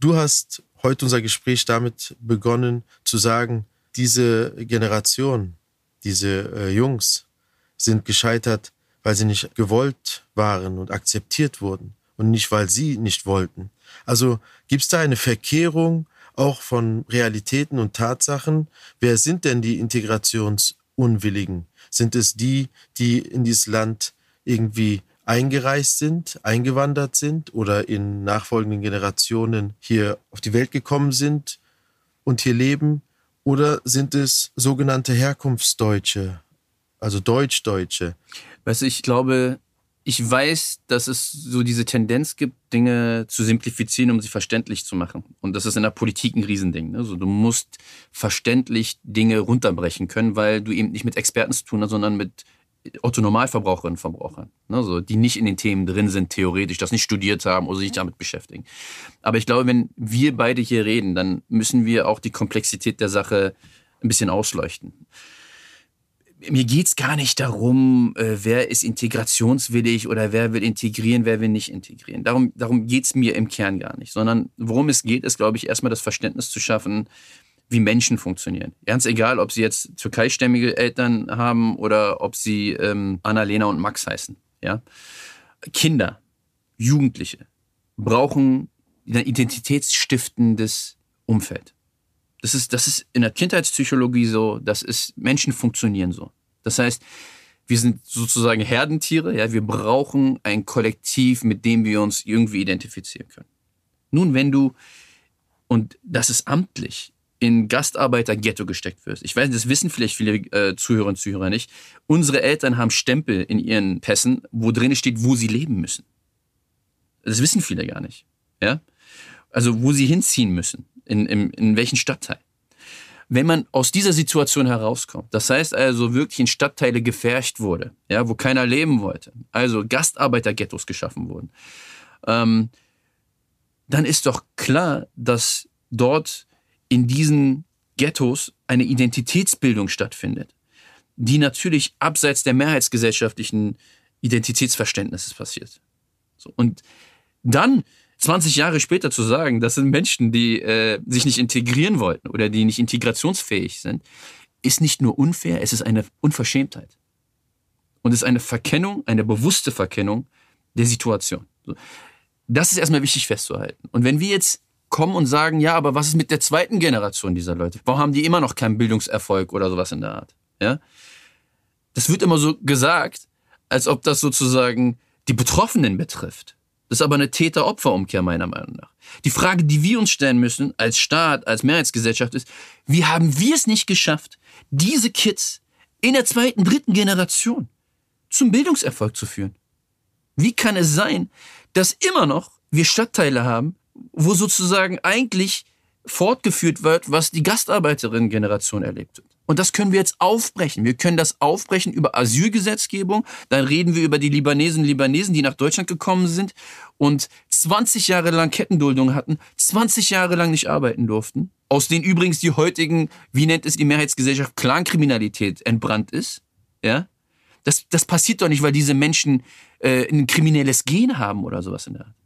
du hast heute unser Gespräch damit begonnen zu sagen, diese Generation, diese äh, Jungs sind gescheitert, weil sie nicht gewollt waren und akzeptiert wurden und nicht, weil sie nicht wollten. Also gibt es da eine Verkehrung auch von Realitäten und Tatsachen. Wer sind denn die Integrationsunwilligen? Sind es die, die in dieses Land irgendwie eingereist sind, eingewandert sind oder in nachfolgenden Generationen hier auf die Welt gekommen sind und hier leben? Oder sind es sogenannte Herkunftsdeutsche, also Deutschdeutsche? Weißt du, ich glaube, ich weiß, dass es so diese Tendenz gibt, Dinge zu simplifizieren, um sie verständlich zu machen. Und das ist in der Politik ein Riesending. Also du musst verständlich Dinge runterbrechen können, weil du eben nicht mit Experten zu tun hast, sondern mit Otto-Normalverbraucherinnen und Verbrauchern, ne, so, die nicht in den Themen drin sind, theoretisch, das nicht studiert haben oder sich damit beschäftigen. Aber ich glaube, wenn wir beide hier reden, dann müssen wir auch die Komplexität der Sache ein bisschen ausleuchten mir geht's gar nicht darum, äh, wer ist integrationswillig oder wer will integrieren, wer will nicht integrieren. Darum, darum geht's mir im Kern gar nicht. Sondern worum es geht, ist, glaube ich, erstmal das Verständnis zu schaffen, wie Menschen funktionieren. Ganz egal, ob sie jetzt türkeistämmige Eltern haben oder ob sie ähm, Annalena und Max heißen. Ja? Kinder, Jugendliche brauchen ein identitätsstiftendes Umfeld. Das ist, das ist in der Kindheitspsychologie so, das ist, Menschen funktionieren so. Das heißt, wir sind sozusagen Herdentiere, ja, wir brauchen ein Kollektiv, mit dem wir uns irgendwie identifizieren können. Nun, wenn du, und das ist amtlich, in Gastarbeiter-Ghetto gesteckt wirst. Ich weiß, das wissen vielleicht viele äh, Zuhörer und Zuhörer nicht. Unsere Eltern haben Stempel in ihren Pässen, wo drin steht, wo sie leben müssen. Das wissen viele gar nicht. Ja? Also, wo sie hinziehen müssen in, in, in welchen Stadtteil. Wenn man aus dieser Situation herauskommt, das heißt also wirklich in Stadtteile gefärcht wurde, ja, wo keiner leben wollte, also Gastarbeiterghettos geschaffen wurden, ähm, dann ist doch klar, dass dort in diesen Ghettos eine Identitätsbildung stattfindet, die natürlich abseits der mehrheitsgesellschaftlichen Identitätsverständnisses passiert. So, und dann 20 Jahre später zu sagen, das sind Menschen, die äh, sich nicht integrieren wollten oder die nicht integrationsfähig sind, ist nicht nur unfair, es ist eine Unverschämtheit. Und es ist eine Verkennung, eine bewusste Verkennung der Situation. Das ist erstmal wichtig festzuhalten. Und wenn wir jetzt kommen und sagen, ja, aber was ist mit der zweiten Generation dieser Leute? Warum haben die immer noch keinen Bildungserfolg oder sowas in der Art? Ja? Das wird immer so gesagt, als ob das sozusagen die Betroffenen betrifft. Das ist aber eine Täter-Opfer-Umkehr meiner Meinung nach. Die Frage, die wir uns stellen müssen als Staat, als Mehrheitsgesellschaft ist, wie haben wir es nicht geschafft, diese Kids in der zweiten, dritten Generation zum Bildungserfolg zu führen? Wie kann es sein, dass immer noch wir Stadtteile haben, wo sozusagen eigentlich fortgeführt wird, was die Gastarbeiterinnen-Generation erlebt hat? Und das können wir jetzt aufbrechen. Wir können das aufbrechen über Asylgesetzgebung. Dann reden wir über die Libanesen und Libanesen, die nach Deutschland gekommen sind und 20 Jahre lang Kettenduldung hatten, 20 Jahre lang nicht arbeiten durften. Aus denen übrigens die heutigen, wie nennt es die Mehrheitsgesellschaft, Clankriminalität entbrannt ist. Ja? Das, das passiert doch nicht, weil diese Menschen äh, ein kriminelles Gen haben oder sowas in der Art.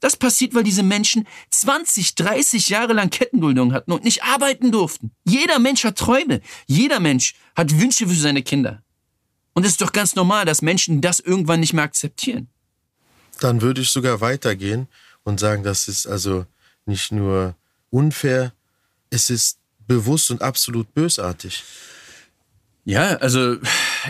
Das passiert, weil diese Menschen 20, 30 Jahre lang Kettenduldung hatten und nicht arbeiten durften. Jeder Mensch hat Träume. Jeder Mensch hat Wünsche für seine Kinder. Und es ist doch ganz normal, dass Menschen das irgendwann nicht mehr akzeptieren. Dann würde ich sogar weitergehen und sagen, das ist also nicht nur unfair, es ist bewusst und absolut bösartig. Ja, also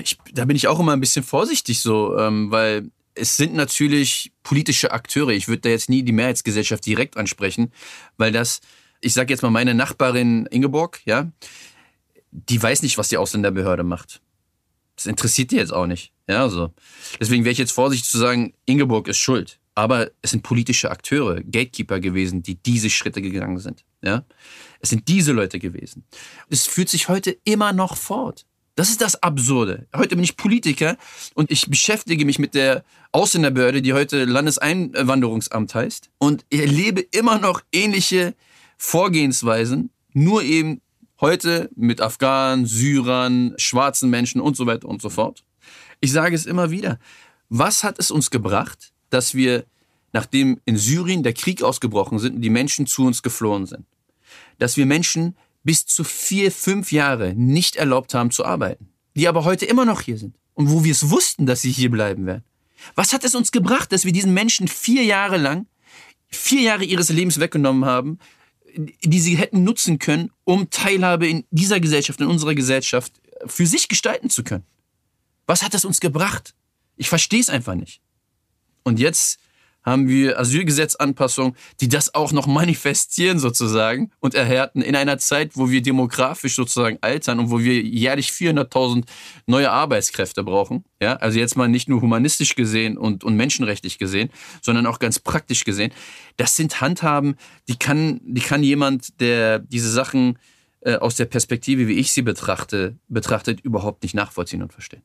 ich, da bin ich auch immer ein bisschen vorsichtig so, ähm, weil es sind natürlich politische Akteure. Ich würde da jetzt nie die Mehrheitsgesellschaft direkt ansprechen, weil das Ich sage jetzt mal meine Nachbarin Ingeborg, ja, die weiß nicht, was die Ausländerbehörde macht. Das interessiert die jetzt auch nicht. Ja, so. Deswegen wäre ich jetzt vorsichtig zu sagen, Ingeborg ist schuld. Aber es sind politische Akteure, Gatekeeper gewesen, die diese Schritte gegangen sind. Ja? Es sind diese Leute gewesen. Es führt sich heute immer noch fort. Das ist das Absurde. Heute bin ich Politiker und ich beschäftige mich mit der Ausländerbehörde, die heute Landeseinwanderungsamt heißt. Und ich erlebe immer noch ähnliche Vorgehensweisen, nur eben heute mit Afghanen, Syrern, schwarzen Menschen und so weiter und so fort. Ich sage es immer wieder. Was hat es uns gebracht, dass wir, nachdem in Syrien der Krieg ausgebrochen sind und die Menschen zu uns geflohen sind, dass wir Menschen bis zu vier, fünf Jahre nicht erlaubt haben zu arbeiten, die aber heute immer noch hier sind und wo wir es wussten, dass sie hier bleiben werden. Was hat es uns gebracht, dass wir diesen Menschen vier Jahre lang, vier Jahre ihres Lebens weggenommen haben, die sie hätten nutzen können, um Teilhabe in dieser Gesellschaft, in unserer Gesellschaft für sich gestalten zu können? Was hat es uns gebracht? Ich verstehe es einfach nicht. Und jetzt haben wir Asylgesetzanpassungen, die das auch noch manifestieren sozusagen und erhärten in einer Zeit, wo wir demografisch sozusagen altern und wo wir jährlich 400.000 neue Arbeitskräfte brauchen. Ja, also jetzt mal nicht nur humanistisch gesehen und, und menschenrechtlich gesehen, sondern auch ganz praktisch gesehen. Das sind Handhaben, die kann, die kann jemand, der diese Sachen äh, aus der Perspektive, wie ich sie betrachte, betrachtet, überhaupt nicht nachvollziehen und verstehen.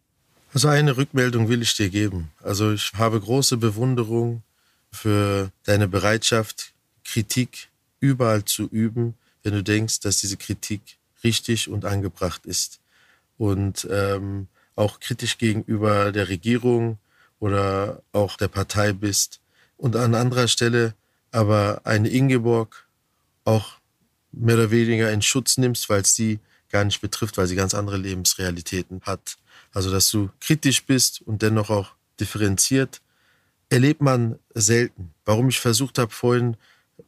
Also eine Rückmeldung will ich dir geben. Also ich habe große Bewunderung für deine Bereitschaft, Kritik überall zu üben, wenn du denkst, dass diese Kritik richtig und angebracht ist. Und ähm, auch kritisch gegenüber der Regierung oder auch der Partei bist. Und an anderer Stelle aber eine Ingeborg auch mehr oder weniger in Schutz nimmst, weil es sie gar nicht betrifft, weil sie ganz andere Lebensrealitäten hat. Also dass du kritisch bist und dennoch auch differenziert erlebt man selten. Warum ich versucht habe, vorhin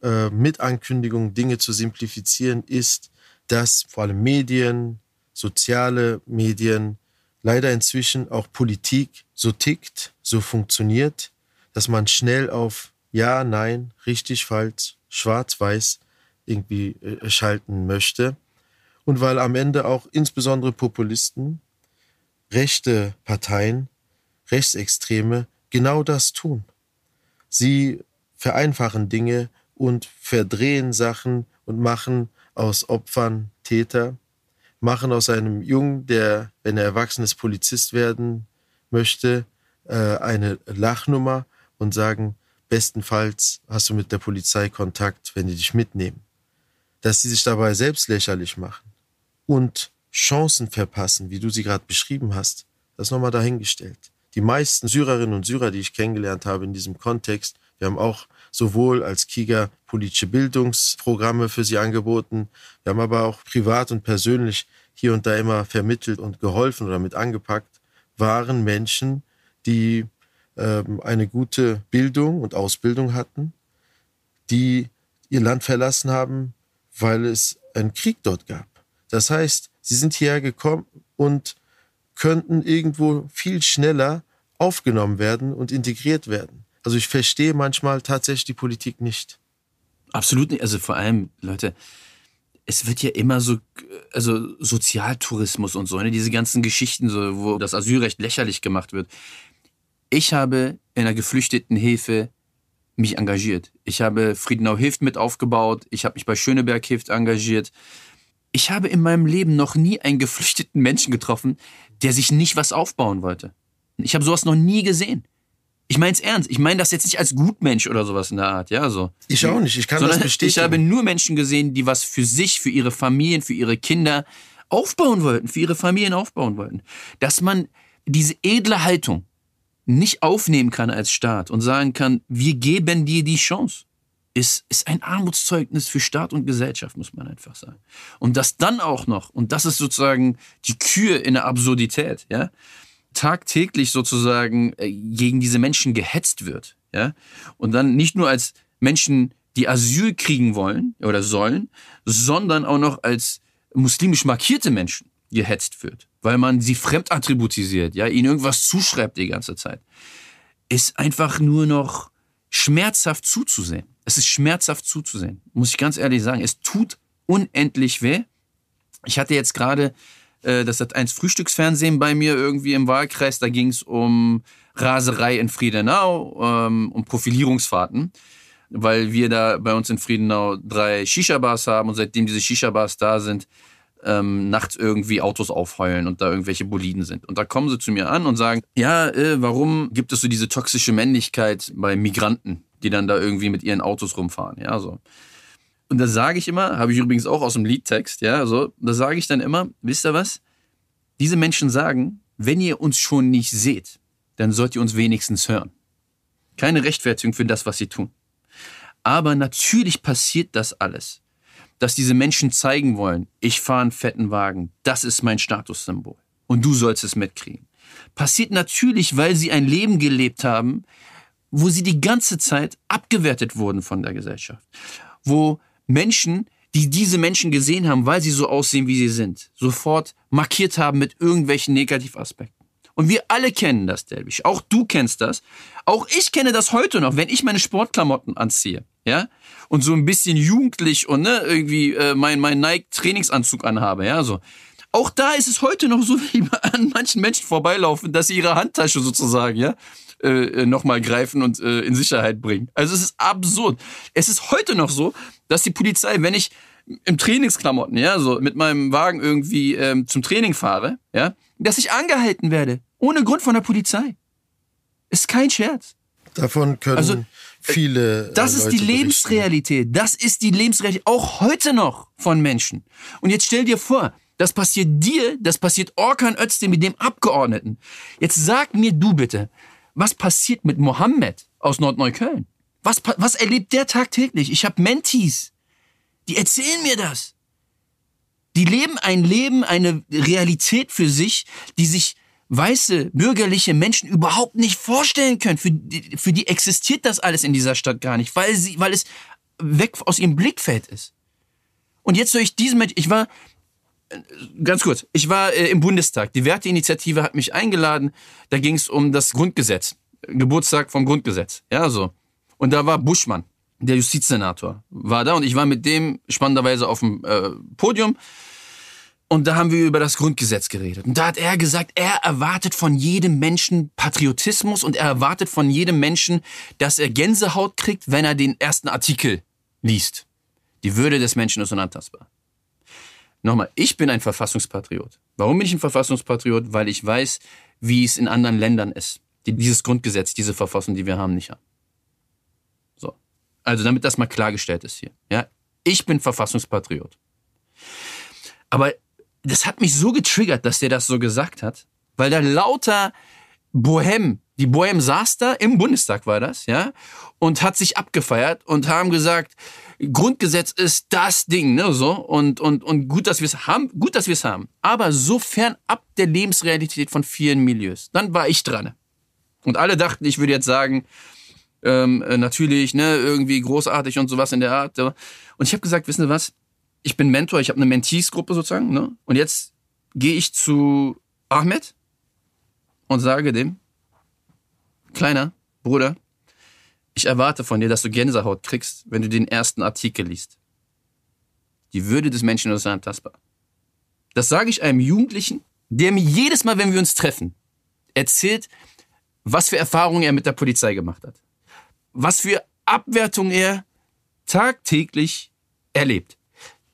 äh, mit Ankündigungen Dinge zu simplifizieren, ist, dass vor allem Medien, soziale Medien, leider inzwischen auch Politik so tickt, so funktioniert, dass man schnell auf Ja, Nein, richtig, falsch, schwarz, weiß irgendwie äh, schalten möchte. Und weil am Ende auch insbesondere Populisten, rechte Parteien, Rechtsextreme genau das tun. Sie vereinfachen Dinge und verdrehen Sachen und machen aus Opfern Täter, machen aus einem Jungen, der, wenn er erwachsen ist, Polizist werden möchte, äh, eine Lachnummer und sagen, bestenfalls hast du mit der Polizei Kontakt, wenn die dich mitnehmen. Dass sie sich dabei selbst lächerlich machen und Chancen verpassen, wie du sie gerade beschrieben hast, das nochmal dahingestellt die meisten Syrerinnen und Syrer, die ich kennengelernt habe in diesem Kontext, wir haben auch sowohl als Kiga politische Bildungsprogramme für sie angeboten, wir haben aber auch privat und persönlich hier und da immer vermittelt und geholfen oder mit angepackt, waren Menschen, die ähm, eine gute Bildung und Ausbildung hatten, die ihr Land verlassen haben, weil es einen Krieg dort gab. Das heißt, sie sind hierher gekommen und könnten irgendwo viel schneller aufgenommen werden und integriert werden. Also ich verstehe manchmal tatsächlich die Politik nicht. Absolut nicht. Also vor allem, Leute, es wird ja immer so, also Sozialtourismus und so, ne? diese ganzen Geschichten, so, wo das Asylrecht lächerlich gemacht wird. Ich habe in der Geflüchtetenhilfe mich engagiert. Ich habe Friedenau Hilft mit aufgebaut. Ich habe mich bei Schöneberg Hilft engagiert. Ich habe in meinem Leben noch nie einen geflüchteten Menschen getroffen, der sich nicht was aufbauen wollte. Ich habe sowas noch nie gesehen. Ich meine es ernst. Ich meine das jetzt nicht als Gutmensch oder sowas in der Art, ja, so. Ich auch nicht. Ich kann Sondern das bestätigen. Ich habe nur Menschen gesehen, die was für sich, für ihre Familien, für ihre Kinder aufbauen wollten, für ihre Familien aufbauen wollten. Dass man diese edle Haltung nicht aufnehmen kann als Staat und sagen kann, wir geben dir die Chance ist, ist ein Armutszeugnis für Staat und Gesellschaft, muss man einfach sagen. Und das dann auch noch, und das ist sozusagen die Kür in der Absurdität, ja, tagtäglich sozusagen äh, gegen diese Menschen gehetzt wird, ja, und dann nicht nur als Menschen, die Asyl kriegen wollen oder sollen, sondern auch noch als muslimisch markierte Menschen gehetzt wird, weil man sie fremdattributisiert, ja, ihnen irgendwas zuschreibt die ganze Zeit, ist einfach nur noch schmerzhaft zuzusehen. Es ist schmerzhaft zuzusehen, muss ich ganz ehrlich sagen. Es tut unendlich weh. Ich hatte jetzt gerade äh, das hat eins Frühstücksfernsehen bei mir irgendwie im Wahlkreis. Da ging es um Raserei in Friedenau, ähm, um Profilierungsfahrten, weil wir da bei uns in Friedenau drei Shisha-Bars haben und seitdem diese Shisha-Bars da sind, ähm, nachts irgendwie Autos aufheulen und da irgendwelche Boliden sind. Und da kommen sie zu mir an und sagen, ja, äh, warum gibt es so diese toxische Männlichkeit bei Migranten, die dann da irgendwie mit ihren Autos rumfahren? Ja, so. Und da sage ich immer, habe ich übrigens auch aus dem Liedtext, ja, so, da sage ich dann immer, wisst ihr was? Diese Menschen sagen, wenn ihr uns schon nicht seht, dann sollt ihr uns wenigstens hören. Keine Rechtfertigung für das, was sie tun. Aber natürlich passiert das alles, dass diese Menschen zeigen wollen, ich fahre einen fetten Wagen, das ist mein Statussymbol und du sollst es mitkriegen. Passiert natürlich, weil sie ein Leben gelebt haben, wo sie die ganze Zeit abgewertet wurden von der Gesellschaft, wo Menschen, die diese Menschen gesehen haben, weil sie so aussehen, wie sie sind, sofort markiert haben mit irgendwelchen Negativaspekten. Und wir alle kennen das, Delbisch. Auch du kennst das. Auch ich kenne das heute noch, wenn ich meine Sportklamotten anziehe, ja, und so ein bisschen jugendlich und ne, irgendwie äh, mein mein Nike Trainingsanzug anhabe, ja, so. Auch da ist es heute noch so, wie (laughs) an manchen Menschen vorbeilaufen, dass sie ihre Handtasche sozusagen, ja, äh, äh, nochmal greifen und äh, in Sicherheit bringen. Also es ist absurd. Es ist heute noch so, dass die Polizei, wenn ich im Trainingsklamotten, ja, so mit meinem Wagen irgendwie ähm, zum Training fahre, ja, dass ich angehalten werde. Ohne Grund von der Polizei. Ist kein Scherz. Davon können also, viele. Äh, das ist die Lebensrealität. Das ist die Lebensrealität. Auch heute noch von Menschen. Und jetzt stell dir vor, das passiert dir, das passiert Orkan Özdemir, mit dem Abgeordneten. Jetzt sag mir du bitte, was passiert mit Mohammed aus Nordneukölln? Was, was erlebt der tagtäglich? Ich habe Mentis, die erzählen mir das. Die leben ein Leben, eine Realität für sich, die sich weiße, bürgerliche Menschen überhaupt nicht vorstellen können. Für die, für die existiert das alles in dieser Stadt gar nicht, weil, sie, weil es weg aus ihrem Blickfeld ist. Und jetzt durch diesen Mensch, ich war, ganz kurz, ich war äh, im Bundestag. Die Werteinitiative hat mich eingeladen. Da ging es um das Grundgesetz. Geburtstag vom Grundgesetz. Ja, so. Und da war Buschmann, der Justizsenator, war da und ich war mit dem spannenderweise auf dem äh, Podium. Und da haben wir über das Grundgesetz geredet. Und da hat er gesagt, er erwartet von jedem Menschen Patriotismus und er erwartet von jedem Menschen, dass er Gänsehaut kriegt, wenn er den ersten Artikel liest. Die Würde des Menschen ist unantastbar. Nochmal, ich bin ein Verfassungspatriot. Warum bin ich ein Verfassungspatriot? Weil ich weiß, wie es in anderen Ländern ist, die dieses Grundgesetz, diese Verfassung, die wir haben, nicht haben. So. Also, damit das mal klargestellt ist hier. Ja, ich bin Verfassungspatriot. Aber das hat mich so getriggert, dass der das so gesagt hat, weil da lauter Bohem, die Bohem saß da, im Bundestag war das, ja, und hat sich abgefeiert und haben gesagt, Grundgesetz ist das Ding, ne, so und und und gut, dass wir es haben, gut, dass wir es haben, aber so fern ab der Lebensrealität von vielen Milieus. Dann war ich dran und alle dachten, ich würde jetzt sagen, ähm, äh, natürlich, ne, irgendwie großartig und sowas in der Art. Und ich habe gesagt, wissen Sie was? Ich bin Mentor, ich habe eine Mentees-Gruppe sozusagen, ne? Und jetzt gehe ich zu Ahmed und sage dem, kleiner Bruder, ich erwarte von dir, dass du Gänsehaut kriegst, wenn du den ersten Artikel liest. Die Würde des Menschen ist unantastbar. Das sage ich einem Jugendlichen, der mir jedes Mal, wenn wir uns treffen, erzählt, was für Erfahrungen er mit der Polizei gemacht hat. Was für Abwertung er tagtäglich erlebt.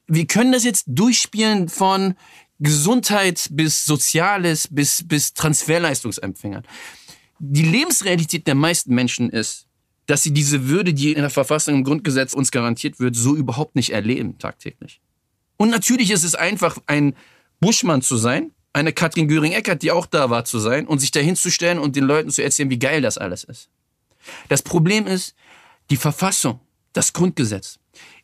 Wir können das jetzt durchspielen von Gesundheit bis Soziales bis, bis Transferleistungsempfängern. Die Lebensrealität der meisten Menschen ist, dass sie diese Würde, die in der Verfassung im Grundgesetz uns garantiert wird, so überhaupt nicht erleben tagtäglich. Und natürlich ist es einfach, ein Buschmann zu sein, eine Katrin Göring-Eckert, die auch da war, zu sein und sich dahin zu stellen und den Leuten zu erzählen, wie geil das alles ist. Das Problem ist, die Verfassung, das Grundgesetz,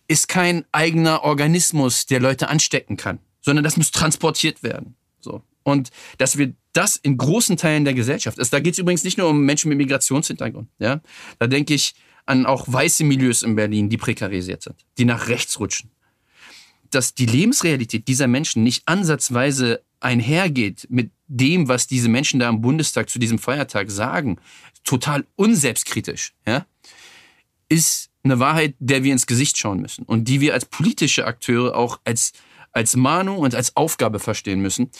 ist kein eigener Organismus, der Leute anstecken kann, sondern das muss transportiert werden. So. Und dass wir das in großen Teilen der Gesellschaft ist. Da geht es übrigens nicht nur um Menschen mit Migrationshintergrund. Ja? Da denke ich an auch weiße Milieus in Berlin, die prekarisiert sind, die nach rechts rutschen. Dass die Lebensrealität dieser Menschen nicht ansatzweise einhergeht mit dem, was diese Menschen da am Bundestag zu diesem Feiertag sagen, total unselbstkritisch, ja, ist Eine Wahrheit, der wir ins Gesicht schauen müssen und die wir als politische Akteure auch als, als Mahnung und als Aufgabe verstehen müssen.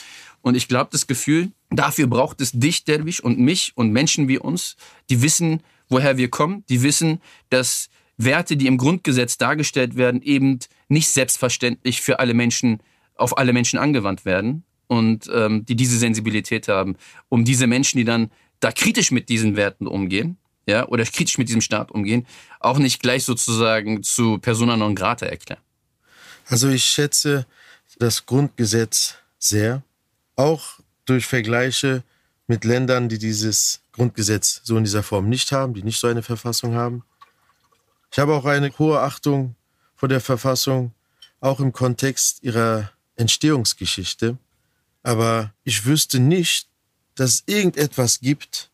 Und ich glaube, das Gefühl, dafür braucht es dich, Derwisch, und mich und Menschen wie uns, die wissen, woher wir kommen, die wissen, dass Werte, die im Grundgesetz dargestellt werden, eben nicht selbstverständlich für alle Menschen, auf alle Menschen angewandt werden und ähm, die diese Sensibilität haben, um diese Menschen, die dann da kritisch mit diesen Werten umgehen, ja, oder kritisch mit diesem Staat umgehen, auch nicht gleich sozusagen zu persona non grata erklären. Also ich schätze das Grundgesetz sehr, auch durch Vergleiche mit Ländern, die dieses Grundgesetz so in dieser Form nicht haben, die nicht so eine Verfassung haben. Ich habe auch eine hohe Achtung vor der Verfassung, auch im Kontext ihrer Entstehungsgeschichte. Aber ich wüsste nicht, dass es irgendetwas gibt,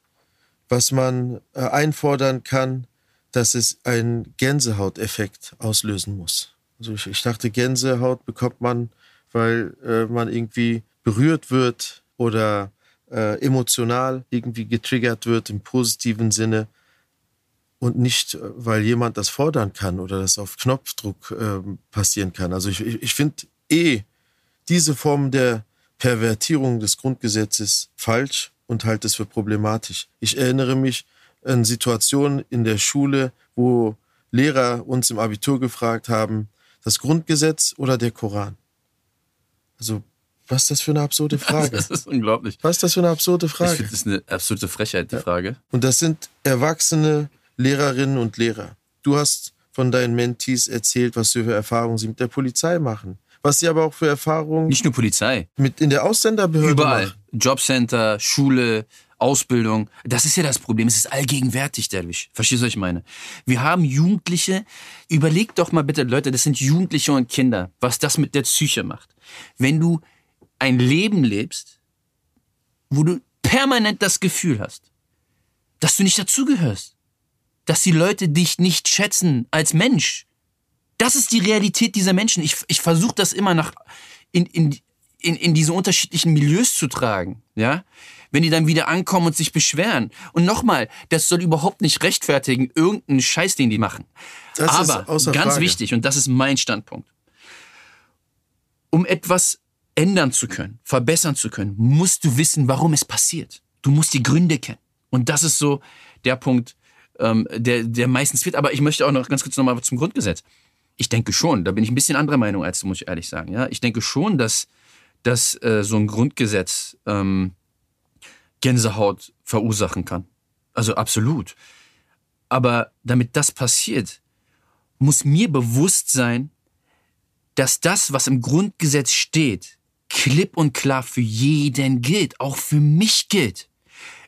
was man äh, einfordern kann, dass es einen Gänsehauteffekt auslösen muss. Also ich, ich dachte, Gänsehaut bekommt man, weil äh, man irgendwie berührt wird oder äh, emotional irgendwie getriggert wird im positiven Sinne und nicht, äh, weil jemand das fordern kann oder das auf Knopfdruck äh, passieren kann. Also ich, ich, ich finde eh diese Form der Pervertierung des Grundgesetzes falsch und halte es für problematisch. Ich erinnere mich an Situationen in der Schule, wo Lehrer uns im Abitur gefragt haben, das Grundgesetz oder der Koran? Also, was ist das für eine absurde (laughs) Frage? Das ist unglaublich. Was ist das für eine absurde Frage? Ich finde das eine absolute Frechheit, die ja. Frage. Und das sind erwachsene Lehrerinnen und Lehrer. Du hast von deinen Mentees erzählt, was für Erfahrungen sie mit der Polizei machen was sie aber auch für Erfahrungen. Nicht nur Polizei. Mit in der Ausländerbehörde. Überall. Machen. Jobcenter, Schule, Ausbildung. Das ist ja das Problem. Es ist allgegenwärtig, dadurch. Verstehst du, was ich meine? Wir haben Jugendliche. Überlegt doch mal bitte, Leute, das sind Jugendliche und Kinder, was das mit der Psyche macht. Wenn du ein Leben lebst, wo du permanent das Gefühl hast, dass du nicht dazugehörst, dass die Leute dich nicht schätzen als Mensch, das ist die Realität dieser Menschen. Ich, ich versuche das immer nach in, in, in, in diese unterschiedlichen Milieus zu tragen. Ja? Wenn die dann wieder ankommen und sich beschweren. Und nochmal, das soll überhaupt nicht rechtfertigen, irgendeinen Scheiß, den die machen. Das Aber ganz Frage. wichtig, und das ist mein Standpunkt. Um etwas ändern zu können, verbessern zu können, musst du wissen, warum es passiert. Du musst die Gründe kennen. Und das ist so der Punkt, ähm, der, der meistens wird. Aber ich möchte auch noch ganz kurz nochmal zum Grundgesetz ich denke schon, da bin ich ein bisschen anderer Meinung als du, muss ich ehrlich sagen. Ja, ich denke schon, dass, dass äh, so ein Grundgesetz ähm, Gänsehaut verursachen kann. Also absolut. Aber damit das passiert, muss mir bewusst sein, dass das, was im Grundgesetz steht, klipp und klar für jeden gilt, auch für mich gilt.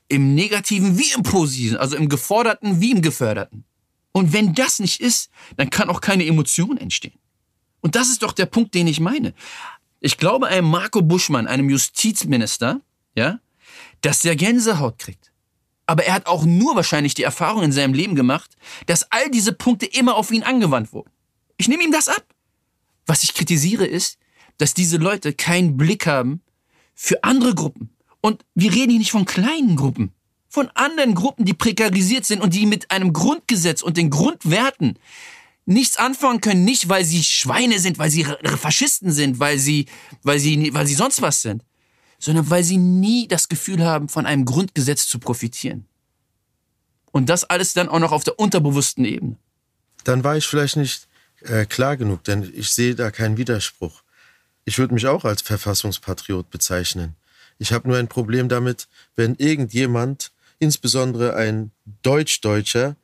Im Negativen wie im Positiven, also im Geforderten wie im Geförderten. Und wenn das nicht ist, dann kann auch keine Emotion entstehen. Und das ist doch der Punkt, den ich meine. Ich glaube einem Marco Buschmann, einem Justizminister, ja, dass der Gänsehaut kriegt. Aber er hat auch nur wahrscheinlich die Erfahrung in seinem Leben gemacht, dass all diese Punkte immer auf ihn angewandt wurden. Ich nehme ihm das ab. Was ich kritisiere ist, dass diese Leute keinen Blick haben für andere Gruppen. Und wir reden hier nicht von kleinen Gruppen von anderen Gruppen, die prekarisiert sind und die mit einem Grundgesetz und den Grundwerten nichts anfangen können, nicht weil sie Schweine sind, weil sie Faschisten sind, weil sie, weil sie, weil sie sonst was sind, sondern weil sie nie das Gefühl haben, von einem Grundgesetz zu profitieren. Und das alles dann auch noch auf der unterbewussten Ebene. Dann war ich vielleicht nicht äh, klar genug, denn ich sehe da keinen Widerspruch. Ich würde mich auch als Verfassungspatriot bezeichnen. Ich habe nur ein Problem damit, wenn irgendjemand insbesondere ein Deutsch-Deutscher,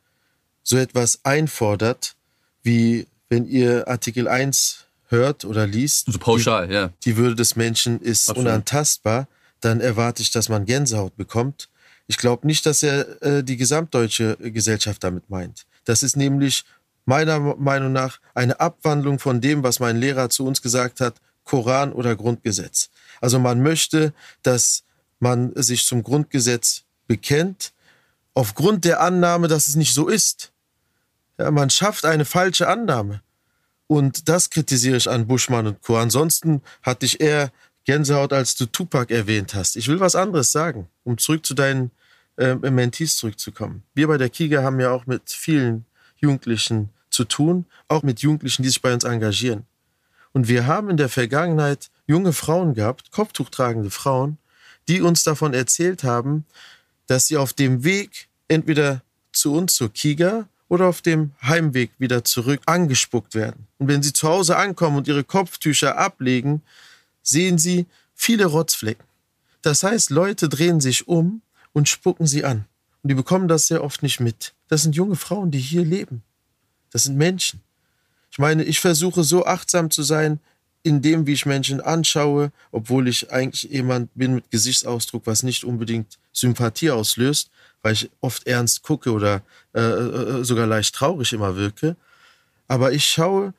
so etwas einfordert, wie wenn ihr Artikel 1 hört oder liest, so pauschal, die, ja. die Würde des Menschen ist Absolut. unantastbar, dann erwarte ich, dass man Gänsehaut bekommt. Ich glaube nicht, dass er äh, die gesamtdeutsche Gesellschaft damit meint. Das ist nämlich meiner Meinung nach eine Abwandlung von dem, was mein Lehrer zu uns gesagt hat, Koran oder Grundgesetz. Also man möchte, dass man sich zum Grundgesetz bekennt, aufgrund der Annahme, dass es nicht so ist. Ja, man schafft eine falsche Annahme. Und das kritisiere ich an Buschmann und Co. Ansonsten hatte ich eher Gänsehaut, als du Tupac erwähnt hast. Ich will was anderes sagen, um zurück zu deinen äh, Mentees zurückzukommen. Wir bei der Kiga haben ja auch mit vielen Jugendlichen zu tun, auch mit Jugendlichen, die sich bei uns engagieren. Und wir haben in der Vergangenheit junge Frauen gehabt, kopftuchtragende Frauen, die uns davon erzählt haben, dass sie auf dem Weg entweder zu uns, zur Kiga, oder auf dem Heimweg wieder zurück angespuckt werden. Und wenn sie zu Hause ankommen und ihre Kopftücher ablegen, sehen sie viele Rotzflecken. Das heißt, Leute drehen sich um und spucken sie an. Und die bekommen das sehr oft nicht mit. Das sind junge Frauen, die hier leben. Das sind Menschen. Ich meine, ich versuche so achtsam zu sein in dem, wie ich Menschen anschaue, obwohl ich eigentlich jemand bin mit Gesichtsausdruck, was nicht unbedingt Sympathie auslöst weil ich oft ernst gucke oder äh, äh, sogar leicht traurig immer wirke. Aber ich schaue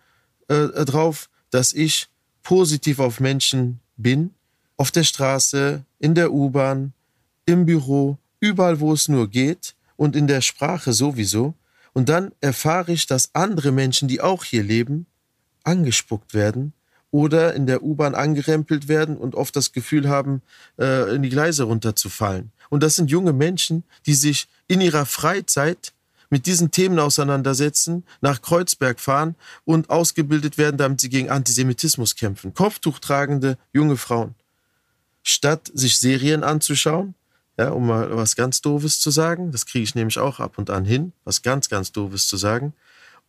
äh, drauf, dass ich positiv auf Menschen bin, auf der Straße, in der U-Bahn, im Büro, überall, wo es nur geht und in der Sprache sowieso. Und dann erfahre ich, dass andere Menschen, die auch hier leben, angespuckt werden oder in der U-Bahn angerempelt werden und oft das Gefühl haben, äh, in die Gleise runterzufallen. Und das sind junge Menschen, die sich in ihrer Freizeit mit diesen Themen auseinandersetzen, nach Kreuzberg fahren und ausgebildet werden, damit sie gegen Antisemitismus kämpfen. Kopftuchtragende junge Frauen. Statt sich Serien anzuschauen, ja, um mal was ganz Doofes zu sagen, das kriege ich nämlich auch ab und an hin, was ganz, ganz Doofes zu sagen,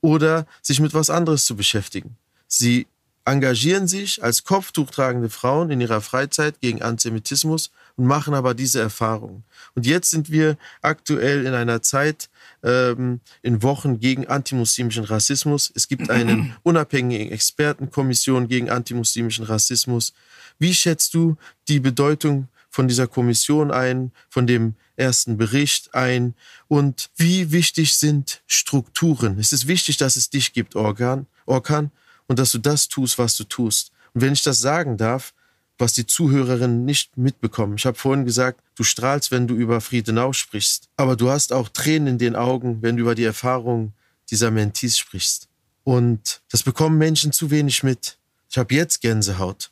oder sich mit was anderes zu beschäftigen. Sie engagieren sich als kopftuchtragende Frauen in ihrer Freizeit gegen Antisemitismus und machen aber diese Erfahrungen. Und jetzt sind wir aktuell in einer Zeit, ähm, in Wochen gegen antimuslimischen Rassismus. Es gibt eine (clears throat) unabhängige Expertenkommission gegen antimuslimischen Rassismus. Wie schätzt du die Bedeutung von dieser Kommission ein, von dem ersten Bericht ein und wie wichtig sind Strukturen? Es ist wichtig, dass es dich gibt, Organ, Orkan, und dass du das tust, was du tust. Und wenn ich das sagen darf, was die Zuhörerinnen nicht mitbekommen. Ich habe vorhin gesagt, du strahlst, wenn du über Friedenau sprichst, aber du hast auch Tränen in den Augen, wenn du über die Erfahrung dieser Mentees sprichst. Und das bekommen Menschen zu wenig mit. Ich habe jetzt Gänsehaut,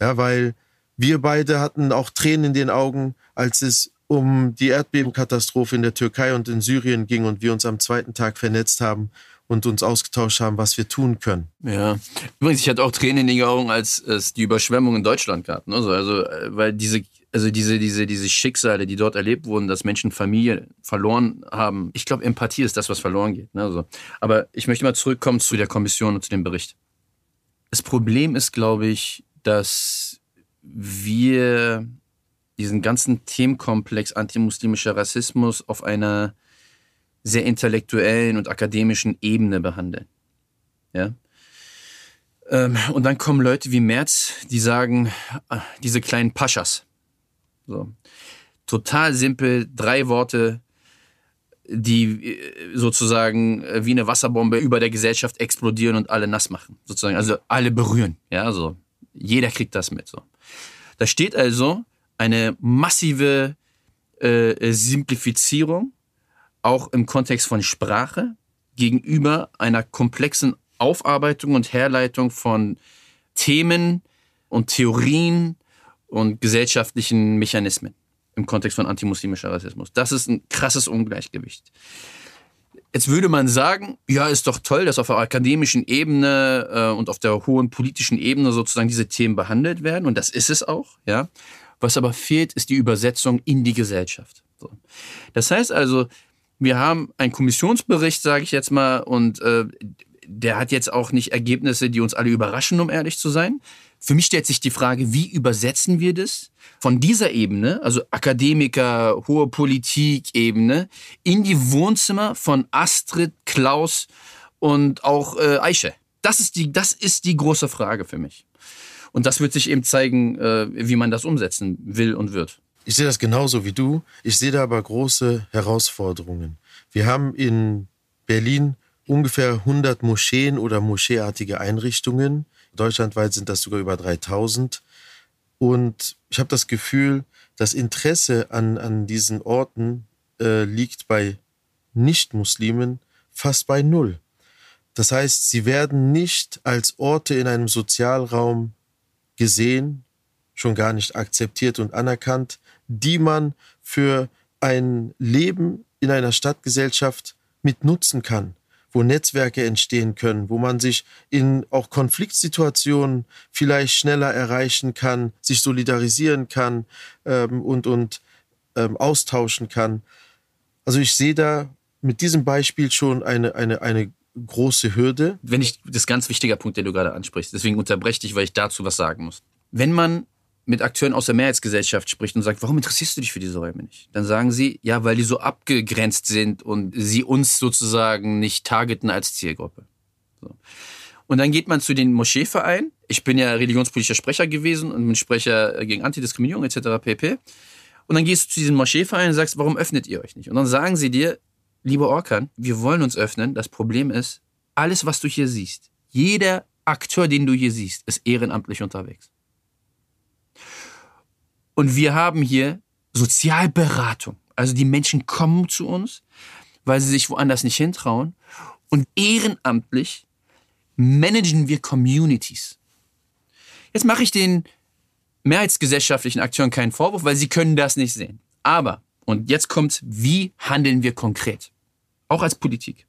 ja, weil wir beide hatten auch Tränen in den Augen, als es um die Erdbebenkatastrophe in der Türkei und in Syrien ging und wir uns am zweiten Tag vernetzt haben und uns ausgetauscht haben, was wir tun können. Ja, übrigens, ich hatte auch Tränen in den Augen, als es die Überschwemmung in Deutschland gab. Ne? Also, äh, weil diese, also diese, diese, diese Schicksale, die dort erlebt wurden, dass Menschen Familie verloren haben. Ich glaube, Empathie ist das, was verloren geht. Ne? Also, aber ich möchte mal zurückkommen zu der Kommission und zu dem Bericht. Das Problem ist, glaube ich, dass wir diesen ganzen Themenkomplex antimuslimischer Rassismus auf einer sehr intellektuellen und akademischen Ebene behandeln. Ja. Ähm, und dann kommen Leute wie Merz, die sagen, äh, diese kleinen Paschas. So. Total simpel, drei Worte, die äh, sozusagen äh, wie eine Wasserbombe über der Gesellschaft explodieren und alle nass machen. Sozusagen, also alle berühren. Ja, so. Jeder kriegt das mit. So. Da steht also eine massive äh, Simplifizierung auch im Kontext von Sprache gegenüber einer komplexen Aufarbeitung und Herleitung von Themen und Theorien und gesellschaftlichen Mechanismen im Kontext von antimuslimischer Rassismus. Das ist ein krasses Ungleichgewicht. Jetzt würde man sagen, ja, ist doch toll, dass auf der akademischen Ebene äh, und auf der hohen politischen Ebene sozusagen diese Themen behandelt werden und das ist es auch, ja. Was aber fehlt, ist die Übersetzung in die Gesellschaft. So. Das heißt also, wir haben einen Kommissionsbericht, sage ich jetzt mal, und äh, der hat jetzt auch nicht Ergebnisse, die uns alle überraschen, um ehrlich zu sein. Für mich stellt sich die Frage, wie übersetzen wir das von dieser Ebene, also Akademiker, hohe Politik-Ebene, in die Wohnzimmer von Astrid, Klaus und auch äh, Eiche? Das ist, die, das ist die große Frage für mich. Und das wird sich eben zeigen, äh, wie man das umsetzen will und wird. Ich sehe das genauso wie du. Ich sehe da aber große Herausforderungen. Wir haben in Berlin ungefähr 100 Moscheen oder moscheeartige Einrichtungen. Deutschlandweit sind das sogar über 3000. Und ich habe das Gefühl, das Interesse an, an diesen Orten äh, liegt bei Nicht-Muslimen fast bei Null. Das heißt, sie werden nicht als Orte in einem Sozialraum gesehen, schon gar nicht akzeptiert und anerkannt, die man für ein Leben in einer Stadtgesellschaft mit nutzen kann, wo Netzwerke entstehen können, wo man sich in auch Konfliktsituationen vielleicht schneller erreichen kann, sich solidarisieren kann ähm, und, und ähm, austauschen kann. Also ich sehe da mit diesem Beispiel schon eine, eine, eine große Hürde. Wenn ich, das ist ganz wichtiger Punkt, den du gerade ansprichst, deswegen unterbreche ich, weil ich dazu was sagen muss. Wenn man mit Akteuren aus der Mehrheitsgesellschaft spricht und sagt, warum interessierst du dich für diese Räume nicht? Dann sagen sie, ja, weil die so abgegrenzt sind und sie uns sozusagen nicht targeten als Zielgruppe. So. Und dann geht man zu den Moscheevereinen. Ich bin ja religionspolitischer Sprecher gewesen und bin Sprecher gegen Antidiskriminierung etc. pp. Und dann gehst du zu diesen Moscheevereinen und sagst, warum öffnet ihr euch nicht? Und dann sagen sie dir, lieber Orkan, wir wollen uns öffnen. Das Problem ist, alles, was du hier siehst, jeder Akteur, den du hier siehst, ist ehrenamtlich unterwegs. Und wir haben hier Sozialberatung. Also die Menschen kommen zu uns, weil sie sich woanders nicht hintrauen. Und ehrenamtlich managen wir Communities. Jetzt mache ich den mehrheitsgesellschaftlichen Akteuren keinen Vorwurf, weil sie können das nicht sehen. Aber, und jetzt kommt, wie handeln wir konkret? Auch als Politik.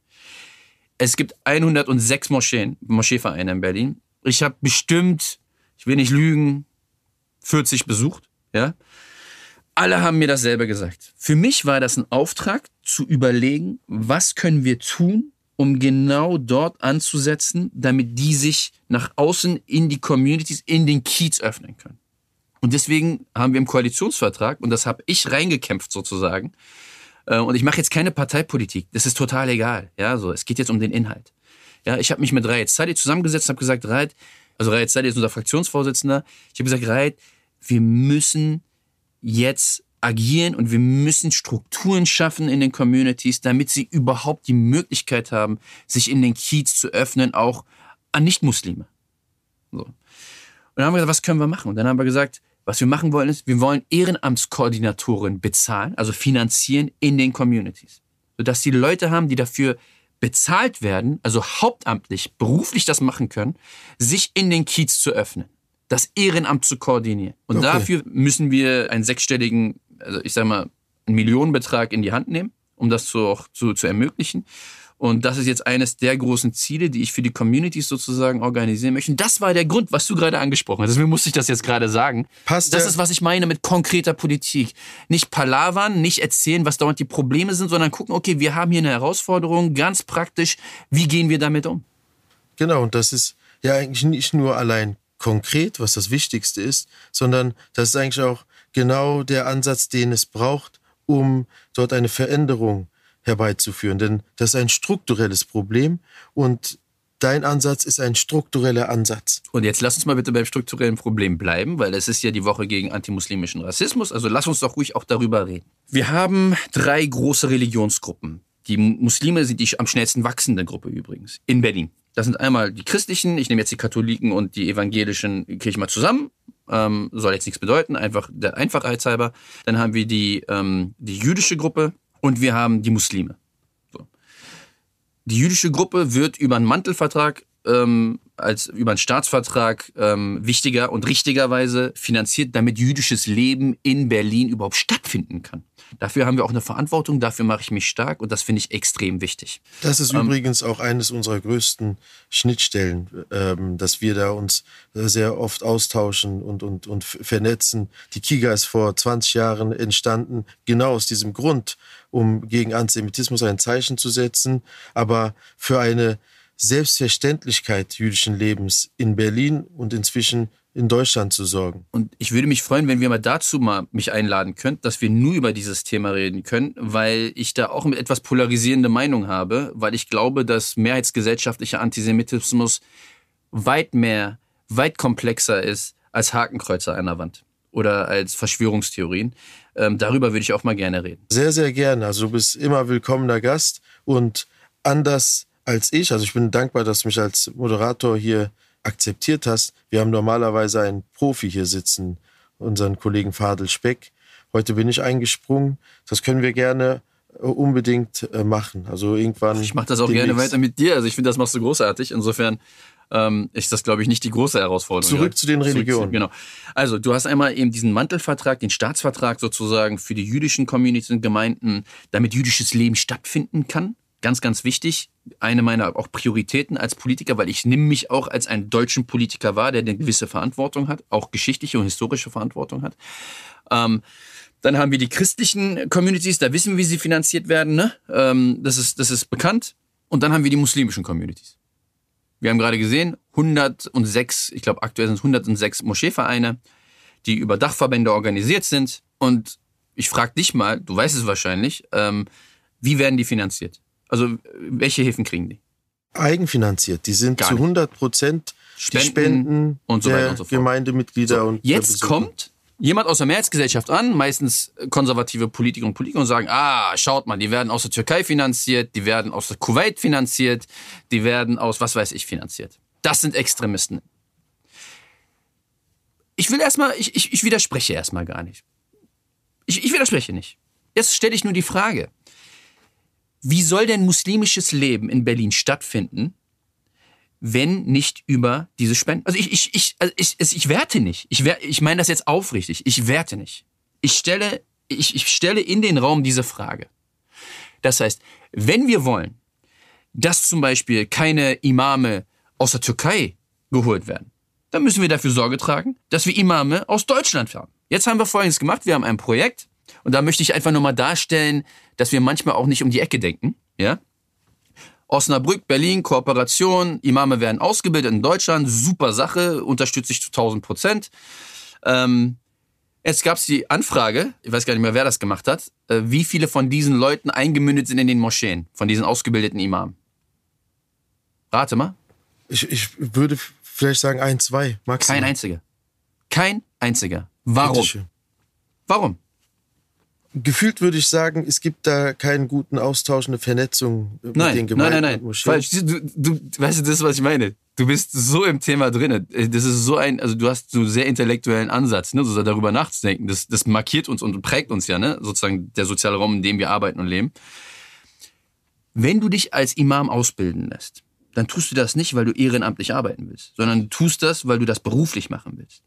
Es gibt 106 Moscheen, Moscheevereine in Berlin. Ich habe bestimmt, ich will nicht lügen, 40 besucht. Ja? Alle haben mir dasselbe gesagt. Für mich war das ein Auftrag zu überlegen, was können wir tun, um genau dort anzusetzen, damit die sich nach außen in die Communities, in den Kiez öffnen können. Und deswegen haben wir im Koalitionsvertrag, und das habe ich reingekämpft sozusagen, äh, und ich mache jetzt keine Parteipolitik, das ist total egal. Ja, so, es geht jetzt um den Inhalt. Ja, ich habe mich mit Rayet Sadi zusammengesetzt, habe gesagt, Rayet, also Rayet Sadi ist unser Fraktionsvorsitzender, ich habe gesagt, Rayet, wir müssen jetzt agieren und wir müssen Strukturen schaffen in den Communities, damit sie überhaupt die Möglichkeit haben, sich in den Kiez zu öffnen, auch an Nichtmuslime. So. Und dann haben wir gesagt, was können wir machen? Und dann haben wir gesagt, was wir machen wollen ist, wir wollen Ehrenamtskoordinatoren bezahlen, also finanzieren in den Communities. Sodass die Leute haben, die dafür bezahlt werden, also hauptamtlich, beruflich das machen können, sich in den Kiez zu öffnen das Ehrenamt zu koordinieren. Und okay. dafür müssen wir einen sechsstelligen, also ich sag mal, einen Millionenbetrag in die Hand nehmen, um das zu, auch zu, zu ermöglichen. Und das ist jetzt eines der großen Ziele, die ich für die Communities sozusagen organisieren möchte. Und das war der Grund, was du gerade angesprochen hast. Deswegen musste ich das jetzt gerade sagen. Passt das ist, was ich meine mit konkreter Politik. Nicht palavern, nicht erzählen, was dauernd die Probleme sind, sondern gucken, okay, wir haben hier eine Herausforderung, ganz praktisch, wie gehen wir damit um? Genau, und das ist ja eigentlich nicht nur allein konkret, was das Wichtigste ist, sondern das ist eigentlich auch genau der Ansatz, den es braucht, um dort eine Veränderung herbeizuführen. Denn das ist ein strukturelles Problem und dein Ansatz ist ein struktureller Ansatz. Und jetzt lass uns mal bitte beim strukturellen Problem bleiben, weil es ist ja die Woche gegen antimuslimischen Rassismus. Also lass uns doch ruhig auch darüber reden. Wir haben drei große Religionsgruppen. Die Muslime sind die am schnellsten wachsende Gruppe übrigens in Berlin. Das sind einmal die christlichen, ich nehme jetzt die Katholiken und die evangelischen Kirchen mal zusammen. Ähm, soll jetzt nichts bedeuten, einfach der Einfachheit halber. Dann haben wir die, ähm, die jüdische Gruppe und wir haben die Muslime. So. Die jüdische Gruppe wird über einen Mantelvertrag ähm, als über einen Staatsvertrag ähm, wichtiger und richtigerweise finanziert, damit jüdisches Leben in Berlin überhaupt stattfinden kann. Dafür haben wir auch eine Verantwortung, dafür mache ich mich stark und das finde ich extrem wichtig. Das ist ähm, übrigens auch eines unserer größten Schnittstellen, ähm, dass wir da uns sehr oft austauschen und, und, und vernetzen. Die Kiga ist vor 20 Jahren entstanden, genau aus diesem Grund, um gegen Antisemitismus ein Zeichen zu setzen, aber für eine Selbstverständlichkeit jüdischen Lebens in Berlin und inzwischen in Deutschland zu sorgen. Und ich würde mich freuen, wenn wir mal dazu mal mich einladen könnt, dass wir nur über dieses Thema reden können, weil ich da auch eine etwas polarisierende Meinung habe, weil ich glaube, dass mehrheitsgesellschaftlicher Antisemitismus weit mehr, weit komplexer ist als Hakenkreuzer an der Wand oder als Verschwörungstheorien. Ähm, darüber würde ich auch mal gerne reden. Sehr, sehr gerne. Also du bist immer willkommener Gast und anders als ich, also ich bin dankbar, dass du mich als Moderator hier akzeptiert hast. Wir haben normalerweise einen Profi hier sitzen, unseren Kollegen Fadel Speck. Heute bin ich eingesprungen. Das können wir gerne äh, unbedingt äh, machen. Also irgendwann. Ich mache das auch gerne weiter mit dir. Also ich finde, das machst du großartig. Insofern ähm, ist das, glaube ich, nicht die große Herausforderung. Zurück ja. zu den Religionen. Zu, genau. Also du hast einmal eben diesen Mantelvertrag, den Staatsvertrag sozusagen für die jüdischen Communities und Gemeinden, damit jüdisches Leben stattfinden kann Ganz, ganz wichtig. Eine meiner auch Prioritäten als Politiker, weil ich nehme mich auch als einen deutschen Politiker wahr, der eine gewisse Verantwortung hat, auch geschichtliche und historische Verantwortung hat. Ähm, dann haben wir die christlichen Communities, da wissen wir, wie sie finanziert werden. Ne? Ähm, das, ist, das ist bekannt. Und dann haben wir die muslimischen Communities. Wir haben gerade gesehen, 106, ich glaube aktuell sind es 106 Moscheevereine, die über Dachverbände organisiert sind. Und ich frage dich mal, du weißt es wahrscheinlich, ähm, wie werden die finanziert? Also welche Hilfen kriegen die? Eigenfinanziert. Die sind zu 100 Prozent die Spenden und so weiter und so fort. Gemeindemitglieder so, und jetzt kommt jemand aus der Mehrheitsgesellschaft an, meistens konservative Politiker und Politiker und sagen, ah, schaut mal, die werden aus der Türkei finanziert, die werden aus der Kuwait finanziert, die werden aus was weiß ich finanziert. Das sind Extremisten. Ich will erstmal, ich, ich, ich widerspreche erstmal gar nicht. Ich, ich widerspreche nicht. Jetzt stelle ich nur die Frage, wie soll denn muslimisches Leben in Berlin stattfinden, wenn nicht über diese Spenden. Also ich, ich, ich, also ich, ich werte nicht. Ich, ich meine das jetzt aufrichtig. Ich werte nicht. Ich stelle, ich, ich stelle in den Raum diese Frage. Das heißt, wenn wir wollen, dass zum Beispiel keine Imame aus der Türkei geholt werden, dann müssen wir dafür Sorge tragen, dass wir Imame aus Deutschland haben. Jetzt haben wir Folgendes gemacht. Wir haben ein Projekt und da möchte ich einfach nur mal darstellen, dass wir manchmal auch nicht um die Ecke denken. Ja? Osnabrück, Berlin, Kooperation, Imame werden ausgebildet in Deutschland, super Sache, unterstütze ich zu 1000 Prozent. Ähm, jetzt gab es die Anfrage, ich weiß gar nicht mehr, wer das gemacht hat, äh, wie viele von diesen Leuten eingemündet sind in den Moscheen, von diesen ausgebildeten Imamen. Rate mal. Ich, ich würde vielleicht sagen ein, zwei, maximal. Kein einziger. Kein einziger. Warum? Warum? Gefühlt würde ich sagen, es gibt da keinen guten Austausch, eine Vernetzung mit nein, den Gemeinden. Nein, nein, nein. Falsch. Du, du, weißt du, das ist, was ich meine. Du bist so im Thema drin. Das ist so ein, also du hast so einen sehr intellektuellen Ansatz, ne, so darüber nachzudenken. Das, das markiert uns und prägt uns ja, ne, sozusagen der soziale Raum, in dem wir arbeiten und leben. Wenn du dich als Imam ausbilden lässt, dann tust du das nicht, weil du ehrenamtlich arbeiten willst, sondern du tust das, weil du das beruflich machen willst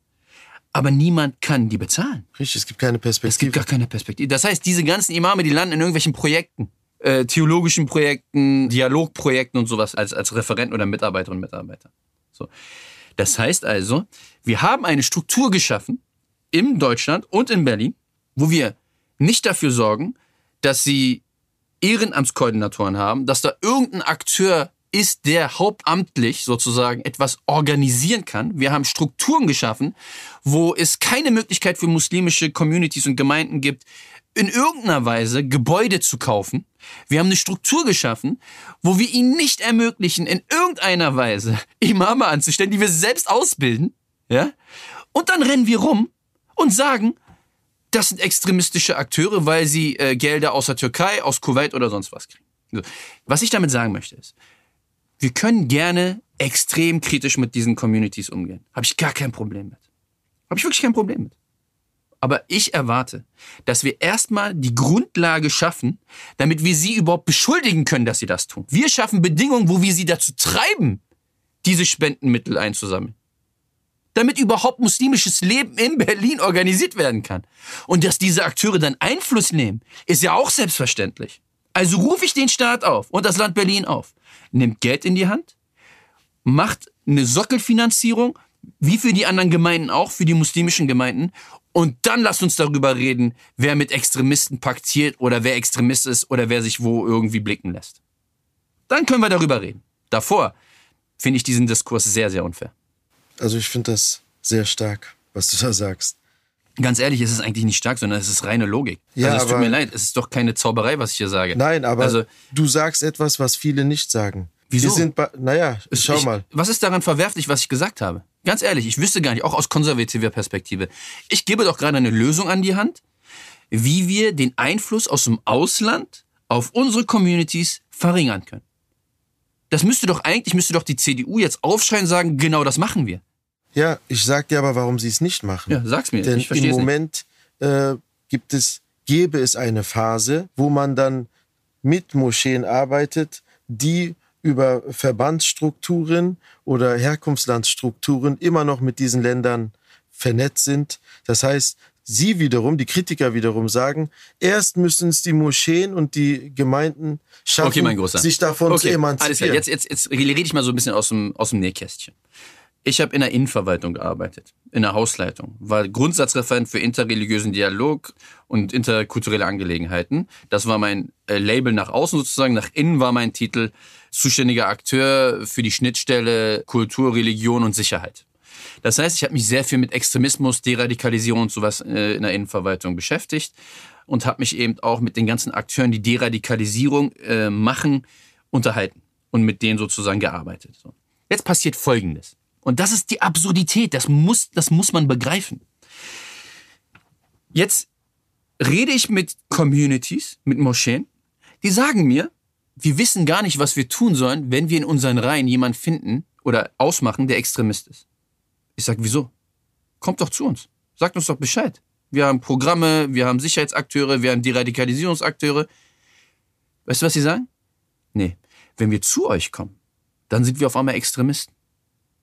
aber niemand kann die bezahlen. Richtig, es gibt keine Perspektive. Es gibt gar keine Perspektive. Das heißt, diese ganzen Imame, die landen in irgendwelchen Projekten, äh, theologischen Projekten, Dialogprojekten und sowas als, als Referenten oder Mitarbeiterinnen und Mitarbeiter. So. Das heißt also, wir haben eine Struktur geschaffen in Deutschland und in Berlin, wo wir nicht dafür sorgen, dass sie Ehrenamtskoordinatoren haben, dass da irgendein Akteur ist, der hauptamtlich sozusagen etwas organisieren kann. Wir haben Strukturen geschaffen, wo es keine Möglichkeit für muslimische Communities und Gemeinden gibt, in irgendeiner Weise Gebäude zu kaufen. Wir haben eine Struktur geschaffen, wo wir ihnen nicht ermöglichen, in irgendeiner Weise (laughs) Imame anzustellen, die wir selbst ausbilden. Ja? Und dann rennen wir rum und sagen, das sind extremistische Akteure, weil sie äh, Gelder aus der Türkei, aus Kuwait oder sonst was kriegen. Was ich damit sagen möchte ist, wir können gerne extrem kritisch mit diesen Communities umgehen. Habe ich gar kein Problem mit. Habe ich wirklich kein Problem mit. Aber ich erwarte, dass wir erstmal die Grundlage schaffen, damit wir sie überhaupt beschuldigen können, dass sie das tun. Wir schaffen Bedingungen, wo wir sie dazu treiben, diese Spendenmittel einzusammeln. Damit überhaupt muslimisches Leben in Berlin organisiert werden kann. Und dass diese Akteure dann Einfluss nehmen, ist ja auch selbstverständlich. Also rufe ich den Staat auf und das Land Berlin auf nimmt Geld in die Hand, macht eine Sockelfinanzierung, wie für die anderen Gemeinden auch, für die muslimischen Gemeinden. Und dann lasst uns darüber reden, wer mit Extremisten paktiert oder wer Extremist ist oder wer sich wo irgendwie blicken lässt. Dann können wir darüber reden. Davor finde ich diesen Diskurs sehr, sehr unfair. Also ich finde das sehr stark, was du da sagst. Ganz ehrlich, es ist eigentlich nicht stark, sondern es ist reine Logik. Ja, also es tut mir leid, es ist doch keine Zauberei, was ich hier sage. Nein, aber also, du sagst etwas, was viele nicht sagen. Wieso? Wir sind naja, schau ich, mal. Was ist daran verwerflich, was ich gesagt habe? Ganz ehrlich, ich wüsste gar nicht, auch aus konservativer Perspektive. Ich gebe doch gerade eine Lösung an die Hand, wie wir den Einfluss aus dem Ausland auf unsere Communities verringern können. Das müsste doch eigentlich, müsste doch die CDU jetzt aufschreien und sagen, genau das machen wir. Ja, ich sag dir aber, warum sie es nicht machen. Ja, sag's mir. Denn im Moment äh, gibt es, gäbe es eine Phase, wo man dann mit Moscheen arbeitet, die über Verbandsstrukturen oder Herkunftslandstrukturen immer noch mit diesen Ländern vernetzt sind. Das heißt, sie wiederum, die Kritiker wiederum sagen, erst müssen es die Moscheen und die Gemeinden schaffen, Okay, sich davon okay, zu Alles emanzipieren. klar. Jetzt, jetzt, jetzt rede ich mal so ein bisschen aus dem, aus dem Nähkästchen. Ich habe in der Innenverwaltung gearbeitet, in der Hausleitung, war Grundsatzreferent für interreligiösen Dialog und interkulturelle Angelegenheiten. Das war mein äh, Label nach außen sozusagen. Nach innen war mein Titel zuständiger Akteur für die Schnittstelle Kultur, Religion und Sicherheit. Das heißt, ich habe mich sehr viel mit Extremismus, Deradikalisierung und sowas äh, in der Innenverwaltung beschäftigt und habe mich eben auch mit den ganzen Akteuren, die Deradikalisierung äh, machen, unterhalten und mit denen sozusagen gearbeitet. So. Jetzt passiert Folgendes. Und das ist die Absurdität. Das muss, das muss man begreifen. Jetzt rede ich mit Communities, mit Moscheen, die sagen mir, wir wissen gar nicht, was wir tun sollen, wenn wir in unseren Reihen jemanden finden oder ausmachen, der Extremist ist. Ich sage, wieso? Kommt doch zu uns. Sagt uns doch Bescheid. Wir haben Programme, wir haben Sicherheitsakteure, wir haben Deradikalisierungsakteure. Weißt du, was sie sagen? Nee, wenn wir zu euch kommen, dann sind wir auf einmal Extremisten.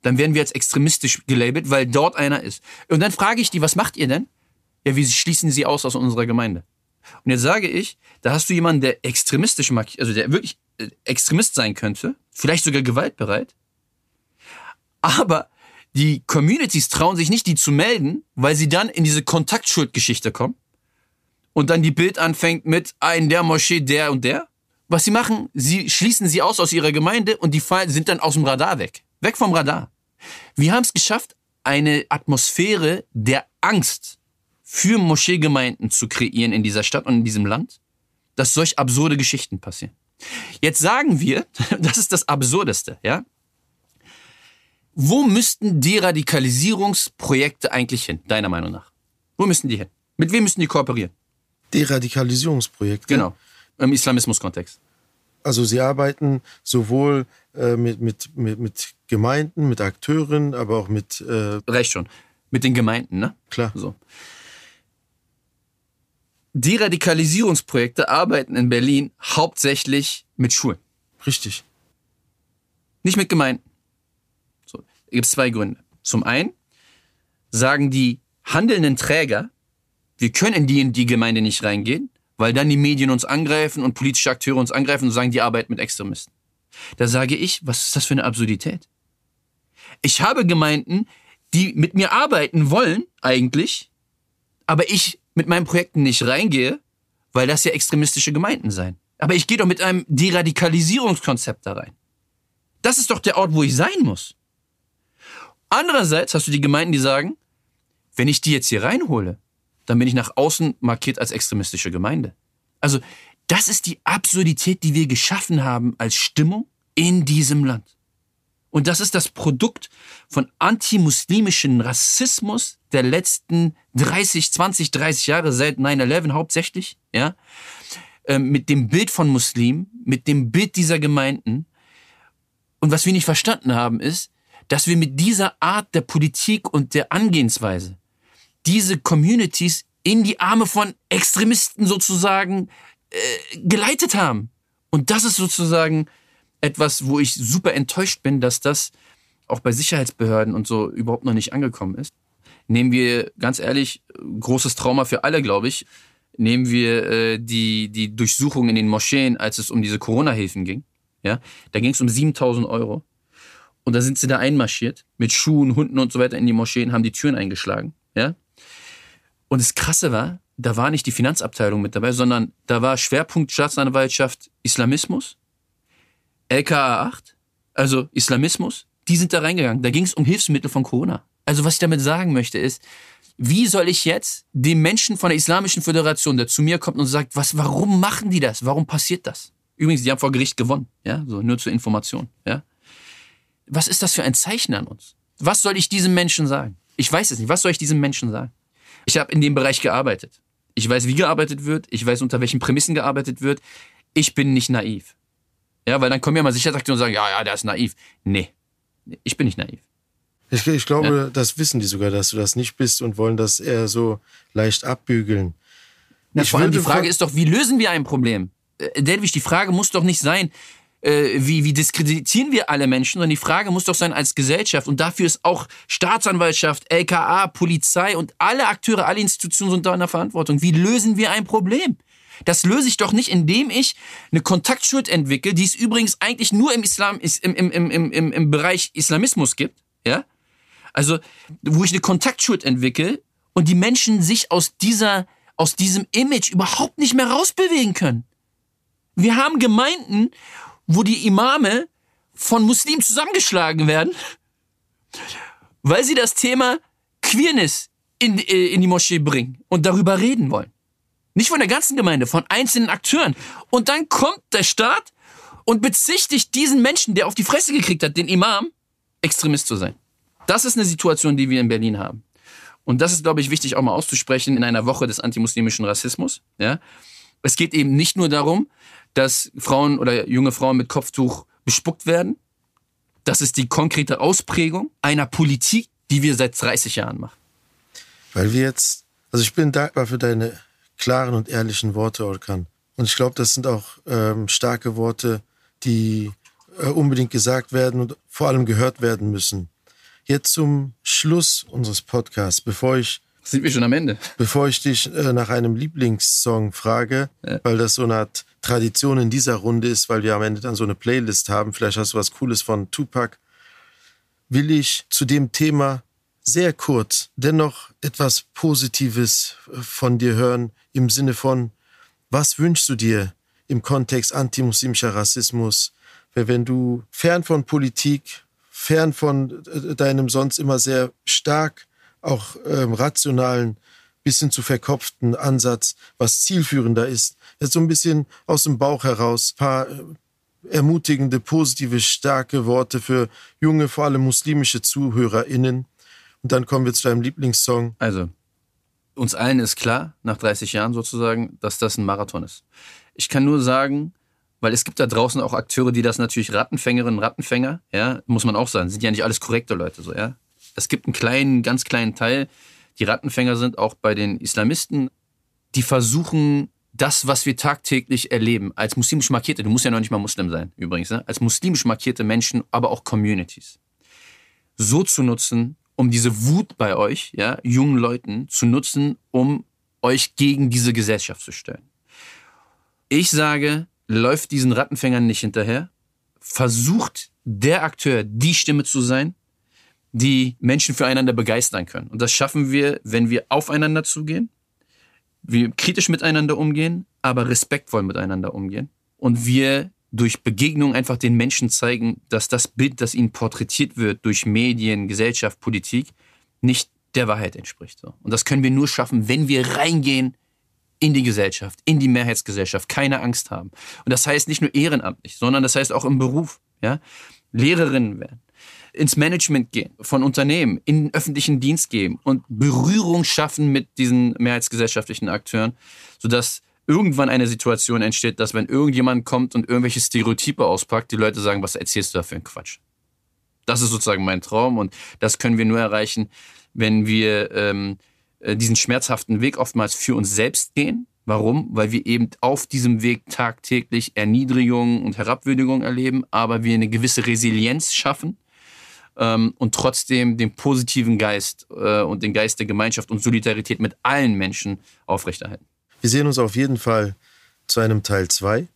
Dann werden wir als extremistisch gelabelt, weil dort einer ist. Und dann frage ich die, was macht ihr denn? Ja, wie schließen sie aus aus unserer Gemeinde? Und jetzt sage ich, da hast du jemanden, der extremistisch also der wirklich äh, Extremist sein könnte, vielleicht sogar gewaltbereit. Aber die Communities trauen sich nicht, die zu melden, weil sie dann in diese Kontaktschuldgeschichte kommen und dann die Bild anfängt mit ah, in der Moschee der und der. Was sie machen, sie schließen sie aus aus ihrer Gemeinde und die sind dann aus dem Radar weg. Weg vom Radar. Wir haben es geschafft, eine Atmosphäre der Angst für Moscheegemeinden zu kreieren in dieser Stadt und in diesem Land, dass solch absurde Geschichten passieren. Jetzt sagen wir, (laughs) das ist das Absurdeste, ja? Wo müssten Deradikalisierungsprojekte eigentlich hin, deiner Meinung nach? Wo müssten die hin? Mit wem müssten die kooperieren? Deradikalisierungsprojekte. Genau. Im Islamismus-Kontext. Also sie arbeiten sowohl äh, mit, mit, mit, mit Gemeinden, mit Akteuren, aber auch mit, äh, Reicht schon. Mit den Gemeinden, ne? klar, So. Deradikalisierungsprojekte arbeiten in Berlin hauptsächlich mit Schulen, richtig. nicht mit Gemeinden. So, gibt es zwei Gründe. Zum einen sagen die handelnden Träger, wir können in die in die Gemeinde nicht reingehen, weil dann die Medien uns angreifen und politische Akteure uns angreifen und sagen, die arbeiten mit Extremisten. Da sage ich, was ist das für eine Absurdität? Ich habe Gemeinden, die mit mir arbeiten wollen, eigentlich, aber ich mit meinen Projekten nicht reingehe, weil das ja extremistische Gemeinden sein. Aber ich gehe doch mit einem Deradikalisierungskonzept da rein. Das ist doch der Ort, wo ich sein muss. Andererseits hast du die Gemeinden, die sagen, wenn ich die jetzt hier reinhole, dann bin ich nach außen markiert als extremistische Gemeinde. Also, das ist die Absurdität, die wir geschaffen haben als Stimmung in diesem Land. Und das ist das Produkt von antimuslimischen Rassismus der letzten 30, 20, 30 Jahre seit 9-11 hauptsächlich, ja, ähm, mit dem Bild von Muslimen, mit dem Bild dieser Gemeinden. Und was wir nicht verstanden haben, ist, dass wir mit dieser Art der Politik und der Angehensweise diese Communities in die Arme von Extremisten sozusagen äh, geleitet haben. Und das ist sozusagen etwas, wo ich super enttäuscht bin, dass das auch bei Sicherheitsbehörden und so überhaupt noch nicht angekommen ist. Nehmen wir, ganz ehrlich, großes Trauma für alle, glaube ich, nehmen wir äh, die, die Durchsuchung in den Moscheen, als es um diese Corona-Hilfen ging. Ja, da ging es um 7000 Euro. Und da sind sie da einmarschiert, mit Schuhen, Hunden und so weiter in die Moscheen, haben die Türen eingeschlagen. Ja? Und das Krasse war, da war nicht die Finanzabteilung mit dabei, sondern da war Schwerpunkt Staatsanwaltschaft Islamismus, LKA 8, also Islamismus, die sind da reingegangen. Da ging es um Hilfsmittel von Corona. Also was ich damit sagen möchte ist, wie soll ich jetzt dem Menschen von der Islamischen Föderation, der zu mir kommt und sagt, was, warum machen die das? Warum passiert das? Übrigens, die haben vor Gericht gewonnen, ja, so nur zur Information, ja. Was ist das für ein Zeichen an uns? Was soll ich diesem Menschen sagen? Ich weiß es nicht. Was soll ich diesem Menschen sagen? Ich habe in dem Bereich gearbeitet. Ich weiß, wie gearbeitet wird. Ich weiß, unter welchen Prämissen gearbeitet wird. Ich bin nicht naiv. Ja, weil dann kommen ja mal Sicherheitsakteure und sagen, ja, ja, der ist naiv. Nee, ich bin nicht naiv. Ich, ich glaube, das wissen die sogar, dass du das nicht bist und wollen das eher so leicht abbügeln. Na, Ich vor allem die Frage fra- ist doch, wie lösen wir ein Problem? Äh, Delwig, die Frage muss doch nicht sein, äh, wie, wie diskreditieren wir alle Menschen, sondern die Frage muss doch sein als Gesellschaft. Und dafür ist auch Staatsanwaltschaft, LKA, Polizei und alle Akteure, alle Institutionen sind da in der Verantwortung. Wie lösen wir ein Problem? Das löse ich doch nicht, indem ich eine Kontaktschuld entwickle, die es übrigens eigentlich nur im Islam, im, im, im, im, im Bereich Islamismus gibt. Ja? Also, wo ich eine Kontaktschuld entwickle und die Menschen sich aus dieser, aus diesem Image überhaupt nicht mehr rausbewegen können. Wir haben Gemeinden, wo die Imame von Muslimen zusammengeschlagen werden, weil sie das Thema Queerness in, äh, in die Moschee bringen und darüber reden wollen. Nicht von der ganzen Gemeinde, von einzelnen Akteuren. Und dann kommt der Staat und bezichtigt diesen Menschen, der auf die Fresse gekriegt hat, den Imam, Extremist zu sein. Das ist eine Situation, die wir in Berlin haben. Und das ist, glaube ich, wichtig auch mal auszusprechen in einer Woche des antimuslimischen Rassismus. Ja? Es geht eben nicht nur darum, dass Frauen oder junge Frauen mit Kopftuch bespuckt werden. Das ist die konkrete Ausprägung einer Politik, die wir seit 30 Jahren machen. Weil wir jetzt, also ich bin dankbar für deine klaren und ehrlichen Worte, Orkan. Und ich glaube, das sind auch ähm, starke Worte, die äh, unbedingt gesagt werden und vor allem gehört werden müssen. Jetzt zum Schluss unseres Podcasts, bevor ich sind wir schon am Ende? Bevor ich dich äh, nach einem Lieblingssong frage, ja. weil das so eine Art Tradition in dieser Runde ist, weil wir am Ende dann so eine Playlist haben, vielleicht hast du was Cooles von Tupac, will ich zu dem Thema sehr kurz dennoch etwas Positives äh, von dir hören, im Sinne von, was wünschst du dir im Kontext antimuslimischer Rassismus, wenn du fern von Politik, fern von äh, deinem sonst immer sehr stark auch ähm, rationalen, bisschen zu verkopften Ansatz, was zielführender ist, jetzt so ein bisschen aus dem Bauch heraus, paar äh, ermutigende, positive, starke Worte für junge, vor allem muslimische ZuhörerInnen. Und dann kommen wir zu deinem Lieblingssong. Also, uns allen ist klar, nach 30 Jahren sozusagen, dass das ein Marathon ist. Ich kann nur sagen, weil es gibt da draußen auch Akteure, die das natürlich Rattenfängerinnen, Rattenfänger, ja, muss man auch sagen, sind ja nicht alles korrekte Leute, so, ja. Es gibt einen kleinen, ganz kleinen Teil, die Rattenfänger sind auch bei den Islamisten, die versuchen, das, was wir tagtäglich erleben, als muslimisch markierte, du musst ja noch nicht mal Muslim sein, übrigens, ne? als muslimisch markierte Menschen, aber auch Communities, so zu nutzen, um diese Wut bei euch, ja, jungen Leuten zu nutzen, um euch gegen diese Gesellschaft zu stellen. Ich sage, läuft diesen Rattenfängern nicht hinterher, versucht der Akteur die Stimme zu sein, die Menschen füreinander begeistern können. Und das schaffen wir, wenn wir aufeinander zugehen, wir kritisch miteinander umgehen, aber respektvoll miteinander umgehen und wir durch Begegnung einfach den Menschen zeigen, dass das Bild, das ihnen porträtiert wird durch Medien, Gesellschaft, Politik, nicht der Wahrheit entspricht. Und das können wir nur schaffen, wenn wir reingehen in die Gesellschaft, in die Mehrheitsgesellschaft, keine Angst haben. Und das heißt nicht nur ehrenamtlich, sondern das heißt auch im Beruf. Ja? Lehrerinnen werden, ins Management gehen von Unternehmen, in den öffentlichen Dienst gehen und Berührung schaffen mit diesen mehrheitsgesellschaftlichen Akteuren, sodass irgendwann eine Situation entsteht, dass wenn irgendjemand kommt und irgendwelche Stereotype auspackt, die Leute sagen, was erzählst du da für einen Quatsch? Das ist sozusagen mein Traum und das können wir nur erreichen, wenn wir ähm, äh, diesen schmerzhaften Weg oftmals für uns selbst gehen. Warum? Weil wir eben auf diesem Weg tagtäglich Erniedrigungen und Herabwürdigungen erleben, aber wir eine gewisse Resilienz schaffen ähm, und trotzdem den positiven Geist äh, und den Geist der Gemeinschaft und Solidarität mit allen Menschen aufrechterhalten. Wir sehen uns auf jeden Fall zu einem Teil 2.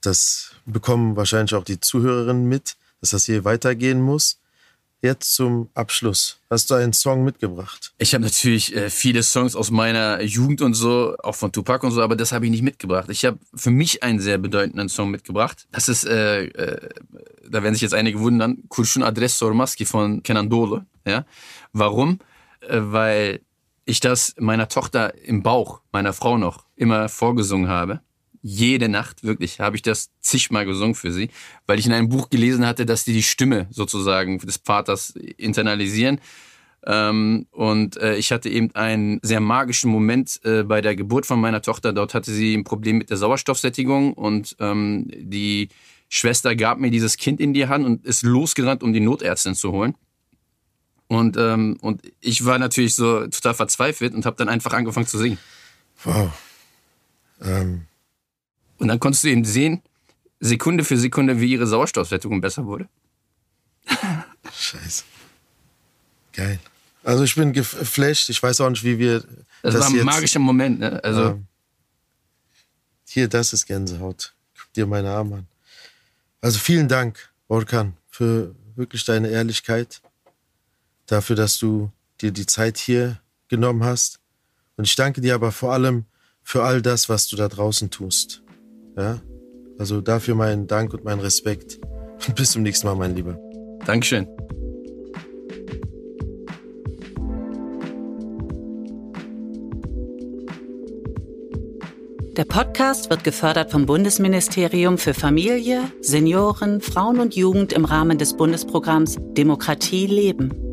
Das bekommen wahrscheinlich auch die Zuhörerinnen mit, dass das hier weitergehen muss. Jetzt zum Abschluss. Hast du einen Song mitgebracht? Ich habe natürlich äh, viele Songs aus meiner Jugend und so, auch von Tupac und so, aber das habe ich nicht mitgebracht. Ich habe für mich einen sehr bedeutenden Song mitgebracht. Das ist, äh, äh, da werden sich jetzt einige wundern, Kurşun Adres Sormaski von Kenan Dole. Ja? Warum? Äh, weil ich das meiner Tochter im Bauch, meiner Frau noch, immer vorgesungen habe. Jede Nacht, wirklich, habe ich das zigmal gesungen für sie, weil ich in einem Buch gelesen hatte, dass die die Stimme sozusagen des Vaters internalisieren. Ähm, und äh, ich hatte eben einen sehr magischen Moment äh, bei der Geburt von meiner Tochter. Dort hatte sie ein Problem mit der Sauerstoffsättigung und ähm, die Schwester gab mir dieses Kind in die Hand und ist losgerannt, um die Notärztin zu holen. Und, ähm, und ich war natürlich so total verzweifelt und habe dann einfach angefangen zu singen. Wow. Ähm. Und dann konntest du eben sehen, Sekunde für Sekunde, wie ihre Sauerstoffsättigung besser wurde. (laughs) Scheiße. Geil. Also ich bin geflasht. Ich weiß auch nicht, wie wir. Das, das war ein jetzt, magischer Moment, ne? Also. Ähm, hier, das ist Gänsehaut. Guck dir meine Arme an. Also vielen Dank, Orkan, für wirklich deine Ehrlichkeit. Dafür, dass du dir die Zeit hier genommen hast. Und ich danke dir aber vor allem für all das, was du da draußen tust. Ja? Also dafür meinen Dank und meinen Respekt. Und (laughs) bis zum nächsten Mal, mein Lieber. Dankeschön. Der Podcast wird gefördert vom Bundesministerium für Familie, Senioren, Frauen und Jugend im Rahmen des Bundesprogramms Demokratie leben.